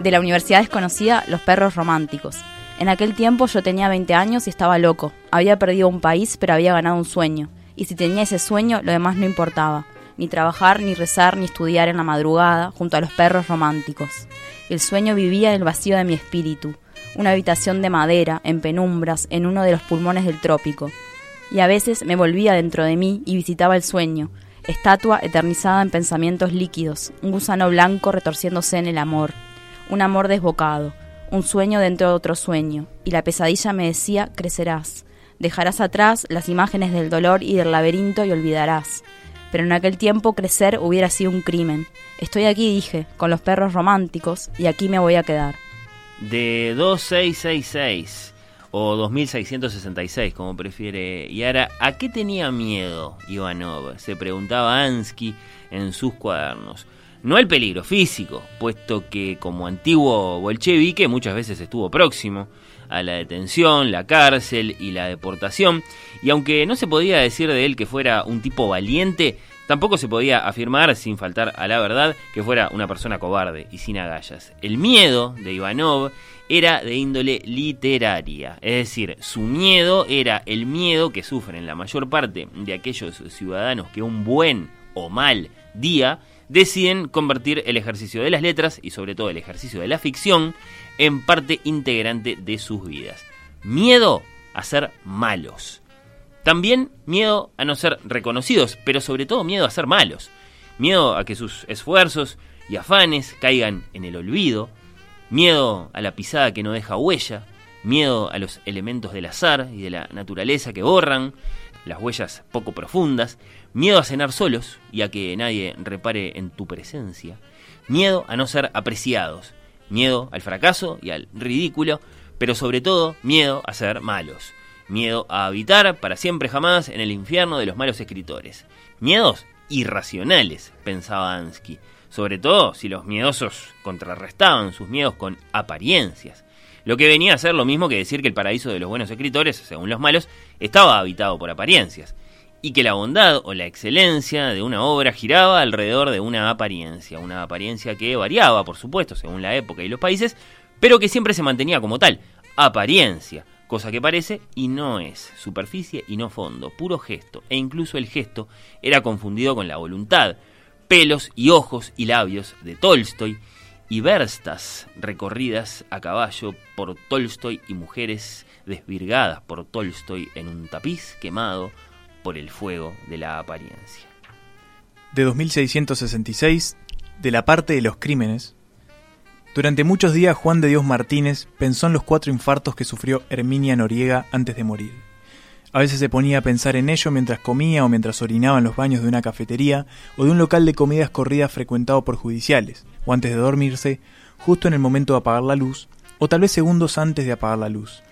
D: De la Universidad Desconocida, Los Perros Románticos. En aquel tiempo yo tenía 20 años y estaba loco. Había perdido un país, pero había ganado un sueño. Y si tenía ese sueño, lo demás no importaba. Ni trabajar, ni rezar, ni estudiar en la madrugada, junto a los perros románticos. El sueño vivía en el vacío de mi espíritu. Una habitación de madera, en penumbras, en uno de los pulmones del trópico. Y a veces me volvía dentro de mí y visitaba el sueño, estatua eternizada en pensamientos líquidos, un gusano blanco retorciéndose en el amor, un amor desbocado, un sueño dentro de otro sueño, y la pesadilla me decía, crecerás, dejarás atrás las imágenes del dolor y del laberinto y olvidarás. Pero en aquel tiempo crecer hubiera sido un crimen. Estoy aquí, dije, con los perros románticos, y aquí me voy a quedar.
B: De 2666 o 2666, como prefiere Yara, ¿a qué tenía miedo Ivanov? Se preguntaba Ansky en sus cuadernos. No al peligro físico, puesto que como antiguo bolchevique muchas veces estuvo próximo a la detención, la cárcel y la deportación, y aunque no se podía decir de él que fuera un tipo valiente, Tampoco se podía afirmar, sin faltar a la verdad, que fuera una persona cobarde y sin agallas. El miedo de Ivanov era de índole literaria, es decir, su miedo era el miedo que sufren la mayor parte de aquellos ciudadanos que un buen o mal día deciden convertir el ejercicio de las letras y sobre todo el ejercicio de la ficción en parte integrante de sus vidas. Miedo a ser malos. También miedo a no ser reconocidos, pero sobre todo miedo a ser malos. Miedo a que sus esfuerzos y afanes caigan en el olvido. Miedo a la pisada que no deja huella. Miedo a los elementos del azar y de la naturaleza que borran las huellas poco profundas. Miedo a cenar solos y a que nadie repare en tu presencia. Miedo a no ser apreciados. Miedo al fracaso y al ridículo. Pero sobre todo miedo a ser malos miedo a habitar para siempre jamás en el infierno de los malos escritores. Miedos irracionales, pensaba Ansky, sobre todo si los miedosos contrarrestaban sus miedos con apariencias. Lo que venía a ser lo mismo que decir que el paraíso de los buenos escritores, según los malos, estaba habitado por apariencias, y que la bondad o la excelencia de una obra giraba alrededor de una apariencia, una apariencia que variaba, por supuesto, según la época y los países, pero que siempre se mantenía como tal, apariencia, cosa que parece y no es, superficie y no fondo, puro gesto, e incluso el gesto era confundido con la voluntad, pelos y ojos y labios de Tolstoy y verstas recorridas a caballo por Tolstoy y mujeres desvirgadas por Tolstoy en un tapiz quemado por el fuego de la apariencia.
E: De 2666, de la parte de los crímenes, durante muchos días Juan de Dios Martínez pensó en los cuatro infartos que sufrió Herminia Noriega antes de morir. A veces se ponía a pensar en ello mientras comía o mientras orinaba en los baños de una cafetería o de un local de comidas corridas frecuentado por judiciales, o antes de dormirse, justo en el momento de apagar la luz, o tal vez segundos antes de apagar la luz.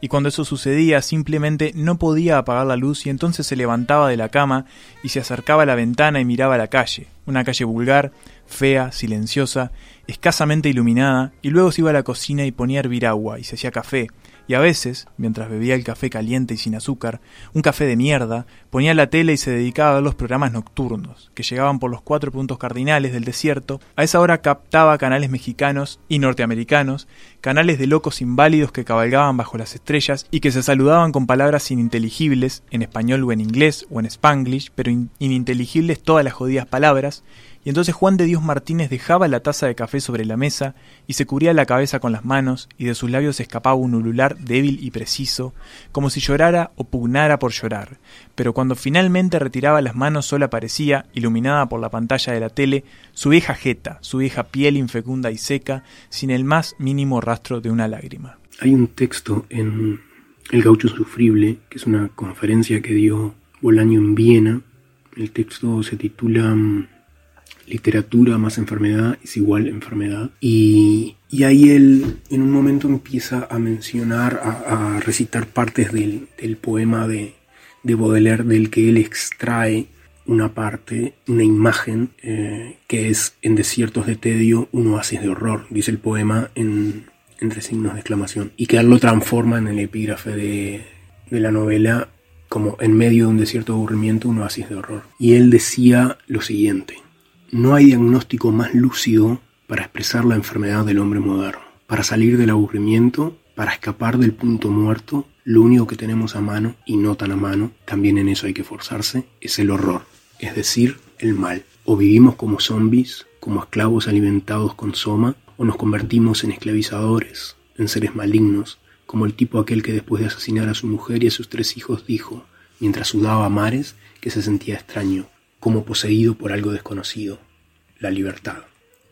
E: Y cuando eso sucedía simplemente no podía apagar la luz y entonces se levantaba de la cama y se acercaba a la ventana y miraba la calle, una calle vulgar, fea, silenciosa, escasamente iluminada, y luego se iba a la cocina y ponía a hervir agua y se hacía café, y a veces, mientras bebía el café caliente y sin azúcar, un café de mierda, ponía la tele y se dedicaba a ver los programas nocturnos, que llegaban por los cuatro puntos cardinales del desierto. A esa hora captaba canales mexicanos y norteamericanos, canales de locos inválidos que cabalgaban bajo las estrellas y que se saludaban con palabras ininteligibles, en español o en inglés o en spanglish, pero ininteligibles todas las jodidas palabras, y entonces Juan de Dios Martínez dejaba la taza de café sobre la mesa y se cubría la cabeza con las manos y de sus labios escapaba un ulular débil y preciso, como si llorara o pugnara por llorar, pero cuando finalmente retiraba las manos solo aparecía, iluminada por la pantalla de la tele, su vieja jeta, su vieja piel infecunda y seca, sin el más mínimo rastro de una lágrima.
K: Hay un texto en El gaucho sufrible, que es una conferencia que dio Bolaño en Viena. El texto se titula mm, literatura más enfermedad es igual enfermedad. Y, y ahí él en un momento empieza a mencionar, a, recitar partes del, del poema de, de, Baudelaire del que él extrae una parte, una imagen eh, que es en desiertos de tedio un oasis de horror, dice el poema en, entre signos de exclamación, y que él lo transforma en el epígrafe de, de la novela como en medio de un desierto de aburrimiento un oasis de horror. Y él decía lo siguiente, no hay diagnóstico más lúcido para expresar la enfermedad del hombre moderno. Para salir del aburrimiento, para escapar del punto muerto, lo único que tenemos a mano, y no tan a mano, también en eso hay que forzarse, es el horror, es decir, el mal. O vivimos como zombies, como esclavos alimentados con soma, o nos convertimos en esclavizadores, en seres malignos, como el tipo aquel que después de asesinar a su mujer y a sus tres hijos dijo, mientras sudaba a mares, que se sentía extraño, como poseído por algo desconocido, la libertad.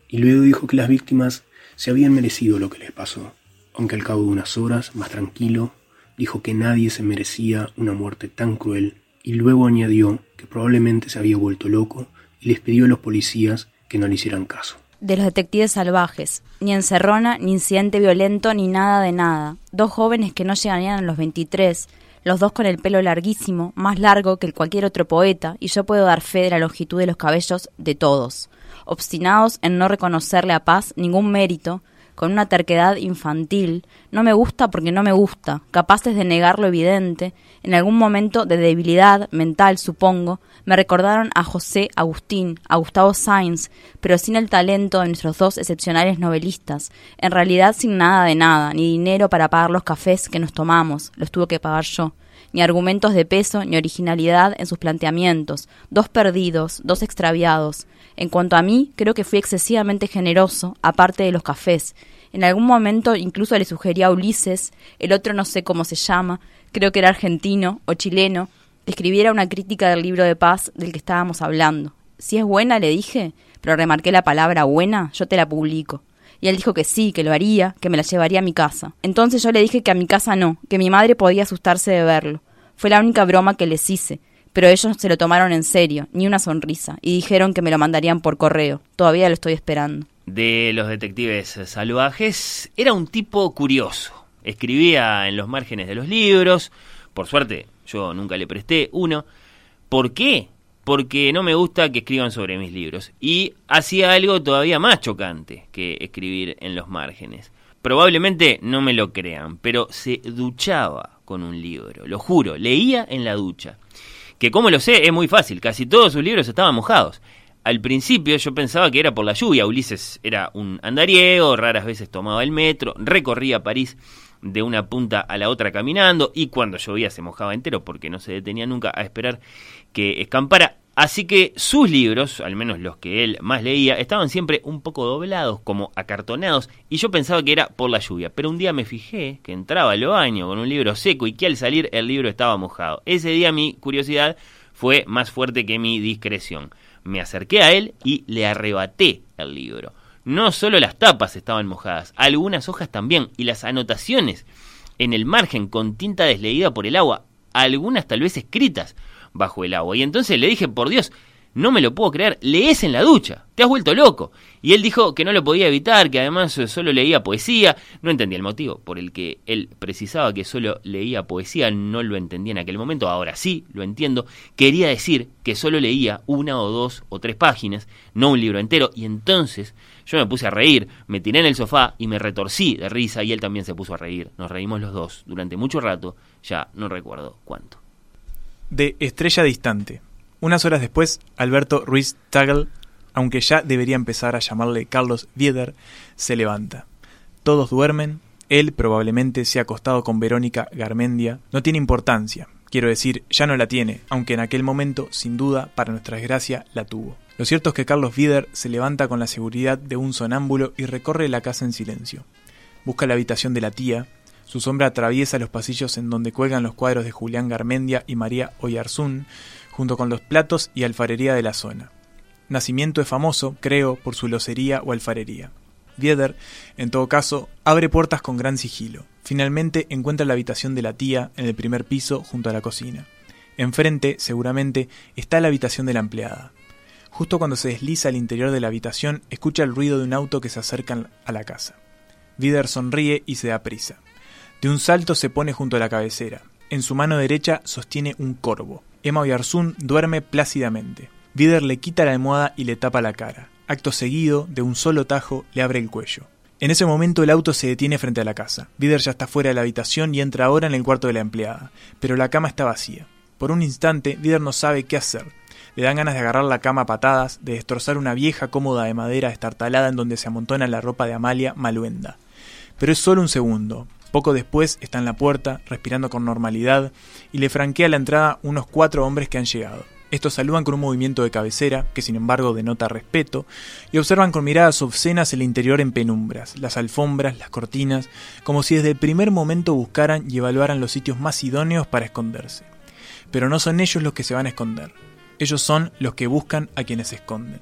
K: Y luego dijo que las víctimas se habían merecido lo que les pasó, aunque al cabo de unas horas, más tranquilo, dijo que nadie se merecía una muerte tan cruel, y luego añadió que probablemente se había vuelto loco y les pidió a los policías que no le hicieran caso.
D: De los detectives salvajes, ni encerrona, ni incidente violento, ni nada de nada. Dos jóvenes que no llegarían a los 23, los dos con el pelo larguísimo, más largo que el cualquier otro poeta, y yo puedo dar fe de la longitud de los cabellos de todos, obstinados en no reconocerle a Paz ningún mérito, con una terquedad infantil, no me gusta porque no me gusta, capaces de negar lo evidente, en algún momento de debilidad mental, supongo, me recordaron a José Agustín, a Gustavo Sainz, pero sin el talento de nuestros dos excepcionales novelistas, en realidad sin nada de nada, ni dinero para pagar los cafés que nos tomamos, los tuve que pagar yo. Ni argumentos de peso ni originalidad en sus planteamientos, dos perdidos, dos extraviados. En cuanto a mí, creo que fui excesivamente generoso, aparte de los cafés. En algún momento incluso le sugerí a Ulises, el otro no sé cómo se llama, creo que era argentino o chileno, que escribiera una crítica del libro de paz del que estábamos hablando. Si es buena, le dije, pero remarqué la palabra buena, yo te la publico y él dijo que sí, que lo haría, que me la llevaría a mi casa. Entonces yo le dije que a mi casa no, que mi madre podía asustarse de verlo. Fue la única broma que les hice, pero ellos se lo tomaron en serio, ni una sonrisa, y dijeron que me lo mandarían por correo. Todavía lo estoy esperando.
B: De los detectives salvajes, era un tipo curioso. Escribía en los márgenes de los libros. Por suerte, yo nunca le presté uno. ¿Por qué? porque no me gusta que escriban sobre mis libros. Y hacía algo todavía más chocante que escribir en los márgenes. Probablemente no me lo crean, pero se duchaba con un libro, lo juro, leía en la ducha. Que como lo sé, es muy fácil, casi todos sus libros estaban mojados. Al principio yo pensaba que era por la lluvia, Ulises era un andariego, raras veces tomaba el metro, recorría París de una punta a la otra caminando y cuando llovía se mojaba entero porque no se detenía nunca a esperar que escampara. Así que sus libros, al menos los que él más leía, estaban siempre un poco doblados, como acartonados, y yo pensaba que era por la lluvia. Pero un día me fijé que entraba al baño con un libro seco y que al salir el libro estaba mojado. Ese día mi curiosidad fue más fuerte que mi discreción. Me acerqué a él y le arrebaté el libro. No solo las tapas estaban mojadas, algunas hojas también, y las anotaciones en el margen con tinta desleída por el agua, algunas tal vez escritas bajo el agua. Y entonces le dije, por Dios, no me lo puedo creer, lees en la ducha, te has vuelto loco. Y él dijo que no lo podía evitar, que además solo leía poesía. No entendía el motivo por el que él precisaba que solo leía poesía, no lo entendía en aquel momento, ahora sí lo entiendo. Quería decir que solo leía una o dos o tres páginas, no un libro entero, y entonces yo me puse a reír, me tiré en el sofá y me retorcí de risa y él también se puso a reír. Nos reímos los dos durante mucho rato, ya no recuerdo cuánto.
E: De Estrella Distante unas horas después, Alberto Ruiz Tagle, aunque ya debería empezar a llamarle Carlos Vieder, se levanta. Todos duermen, él probablemente se ha acostado con Verónica Garmendia. No tiene importancia, quiero decir, ya no la tiene, aunque en aquel momento, sin duda, para nuestra desgracia, la tuvo. Lo cierto es que Carlos Vieder se levanta con la seguridad de un sonámbulo y recorre la casa en silencio. Busca la habitación de la tía, su sombra atraviesa los pasillos en donde cuelgan los cuadros de Julián Garmendia y María Oyarzún, junto con los platos y alfarería de la zona. Nacimiento es famoso, creo, por su locería o alfarería. Vieder, en todo caso, abre puertas con gran sigilo. Finalmente encuentra la habitación de la tía en el primer piso junto a la cocina. Enfrente, seguramente, está la habitación de la empleada. Justo cuando se desliza al interior de la habitación, escucha el ruido de un auto que se acerca a la casa. Vieder sonríe y se da prisa. De un salto se pone junto a la cabecera. En su mano derecha sostiene un corvo. Emma Oyarzún duerme plácidamente. Vider le quita la almohada y le tapa la cara. Acto seguido, de un solo tajo, le abre el cuello. En ese momento el auto se detiene frente a la casa. Vider ya está fuera de la habitación y entra ahora en el cuarto de la empleada. Pero la cama está vacía. Por un instante, Vider no sabe qué hacer. Le dan ganas de agarrar la cama a patadas, de destrozar una vieja cómoda de madera estartalada en donde se amontona la ropa de Amalia Maluenda. Pero es solo un segundo. Poco después está en la puerta, respirando con normalidad, y le franquea la entrada unos cuatro hombres que han llegado. Estos saludan con un movimiento de cabecera, que sin embargo denota respeto, y observan con miradas obscenas el interior en penumbras, las alfombras, las cortinas, como si desde el primer momento buscaran y evaluaran los sitios más idóneos para esconderse. Pero no son ellos los que se van a esconder, ellos son los que buscan a quienes se esconden.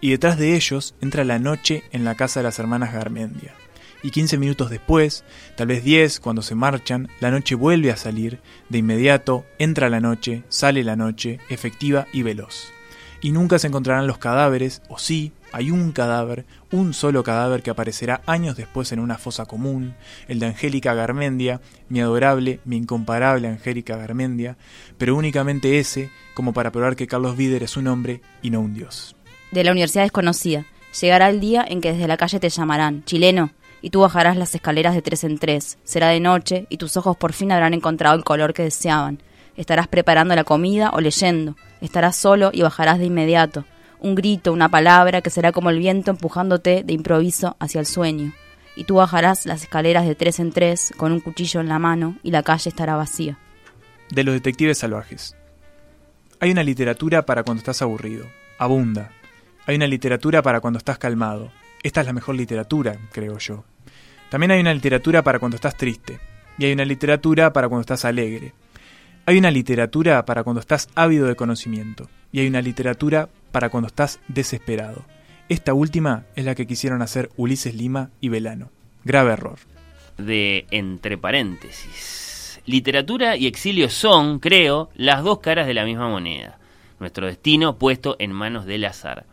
E: Y detrás de ellos entra la noche en la casa de las hermanas Garmendia y 15 minutos después, tal vez 10, cuando se marchan, la noche vuelve a salir, de inmediato entra la noche, sale la noche, efectiva y veloz. Y nunca se encontrarán los cadáveres, o sí, hay un cadáver, un solo cadáver que aparecerá años después en una fosa común, el de Angélica Garmendia, mi adorable, mi incomparable Angélica Garmendia, pero únicamente ese, como para probar que Carlos Vider es un hombre y no un dios.
D: De la Universidad Desconocida. Llegará el día en que desde la calle te llamarán, chileno, y tú bajarás las escaleras de tres en tres. Será de noche y tus ojos por fin habrán encontrado el color que deseaban. Estarás preparando la comida o leyendo. Estarás solo y bajarás de inmediato. Un grito, una palabra que será como el viento empujándote de improviso hacia el sueño. Y tú bajarás las escaleras de tres en tres con un cuchillo en la mano y la calle estará vacía.
E: De los detectives salvajes. Hay una literatura para cuando estás aburrido. Abunda. Hay una literatura para cuando estás calmado. Esta es la mejor literatura, creo yo. También hay una literatura para cuando estás triste. Y hay una literatura para cuando estás alegre. Hay una literatura para cuando estás ávido de conocimiento. Y hay una literatura para cuando estás desesperado. Esta última es la que quisieron hacer Ulises Lima y Velano. Grave error.
B: De entre paréntesis. Literatura y exilio son, creo, las dos caras de la misma moneda. Nuestro destino puesto en manos del azar.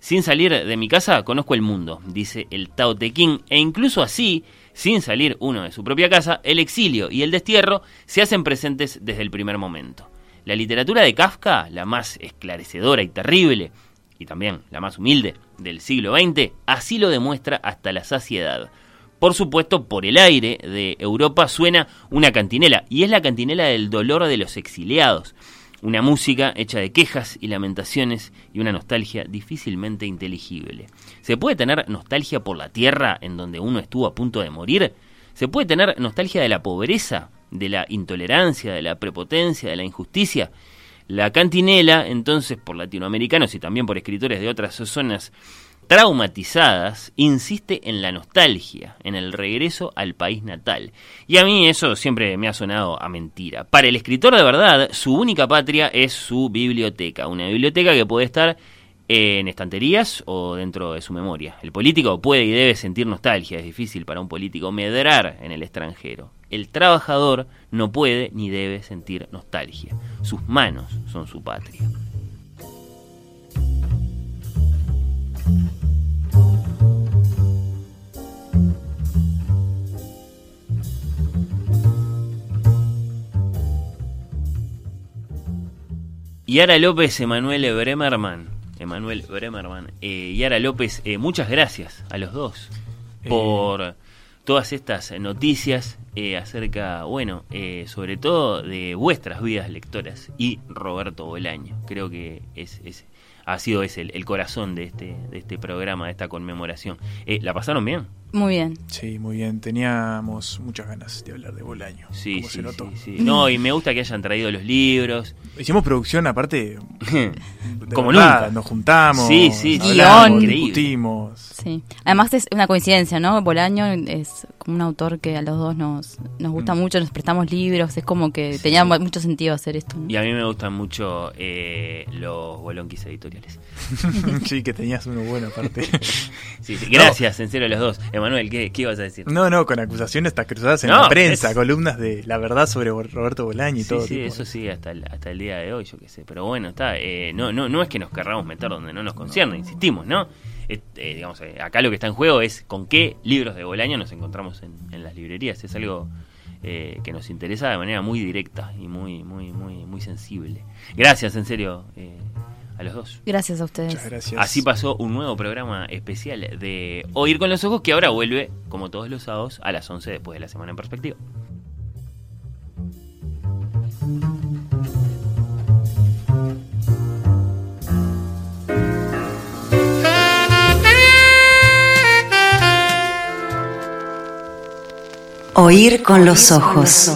B: Sin salir de mi casa conozco el mundo, dice el Tao Te e incluso así, sin salir uno de su propia casa, el exilio y el destierro se hacen presentes desde el primer momento. La literatura de Kafka, la más esclarecedora y terrible, y también la más humilde del siglo XX, así lo demuestra hasta la saciedad. Por supuesto, por el aire de Europa suena una cantinela, y es la cantinela del dolor de los exiliados, una música hecha de quejas y lamentaciones y una nostalgia difícilmente inteligible. ¿Se puede tener nostalgia por la tierra en donde uno estuvo a punto de morir? ¿Se puede tener nostalgia de la pobreza, de la intolerancia, de la prepotencia, de la injusticia? La cantinela, entonces, por latinoamericanos y también por escritores de otras zonas traumatizadas, insiste en la nostalgia, en el regreso al país natal. Y a mí eso siempre me ha sonado a mentira. Para el escritor de verdad, su única patria es su biblioteca, una biblioteca que puede estar en estanterías o dentro de su memoria. El político puede y debe sentir nostalgia, es difícil para un político medrar en el extranjero. El trabajador no puede ni debe sentir nostalgia. Sus manos son su patria. Yara López, Emanuel Bremerman. Emanuel Bremerman. Eh, Yara López, eh, muchas gracias a los dos por todas estas noticias eh, acerca, bueno, eh, sobre todo de vuestras vidas lectoras y Roberto Bolaño. Creo que es, es ha sido ese el, el corazón de este, de este programa, de esta conmemoración. Eh, ¿La pasaron bien?
D: Muy bien.
E: Sí, muy bien. Teníamos muchas ganas de hablar de Bolaño.
B: Sí,
E: como
B: sí,
E: se notó.
B: sí, sí. No, y me gusta que hayan traído los libros.
E: Hicimos producción aparte. de
B: Como
E: verdad,
B: nunca.
E: Nos juntamos.
B: Sí, sí,
E: hablamos,
D: Guión.
E: discutimos.
D: Sí. Además es una coincidencia, ¿no? Bolaño es como un autor que a los dos nos, nos gusta mucho, nos prestamos libros, es como que tenía mu- mucho sentido hacer esto. ¿no?
B: Y a mí me gustan mucho eh, los bolonquis editoriales.
E: sí, que tenías uno bueno aparte.
B: Sí, sí, Gracias, en serio, los dos. Emanuel, ¿qué, qué ibas a decir?
E: No, no, con acusaciones hasta cruzadas en
B: No,
E: la prensa,
B: es-
E: columnas de la verdad sobre Roberto Bolaño y
B: Sí,
E: todo.
B: sí,
E: tipo.
B: eso sí, hasta el, hasta el día de hoy, yo qué sé. Pero bueno, está. eh, no, no, no es que nos querramos meter donde no nos concierne, insistimos, ¿no? Eh, eh, digamos, eh, acá lo que está en juego es con qué libros de Bolaño nos encontramos en, en las librerías. Es algo eh, que nos interesa de manera muy directa y muy, muy, muy, muy sensible. Gracias, en serio, eh, a los dos.
D: Gracias a ustedes.
E: Muchas gracias.
B: Así pasó un nuevo programa especial de Oír con los Ojos que ahora vuelve, como todos los sábados, a las 11 después de la semana en perspectiva.
L: Oír con los ojos.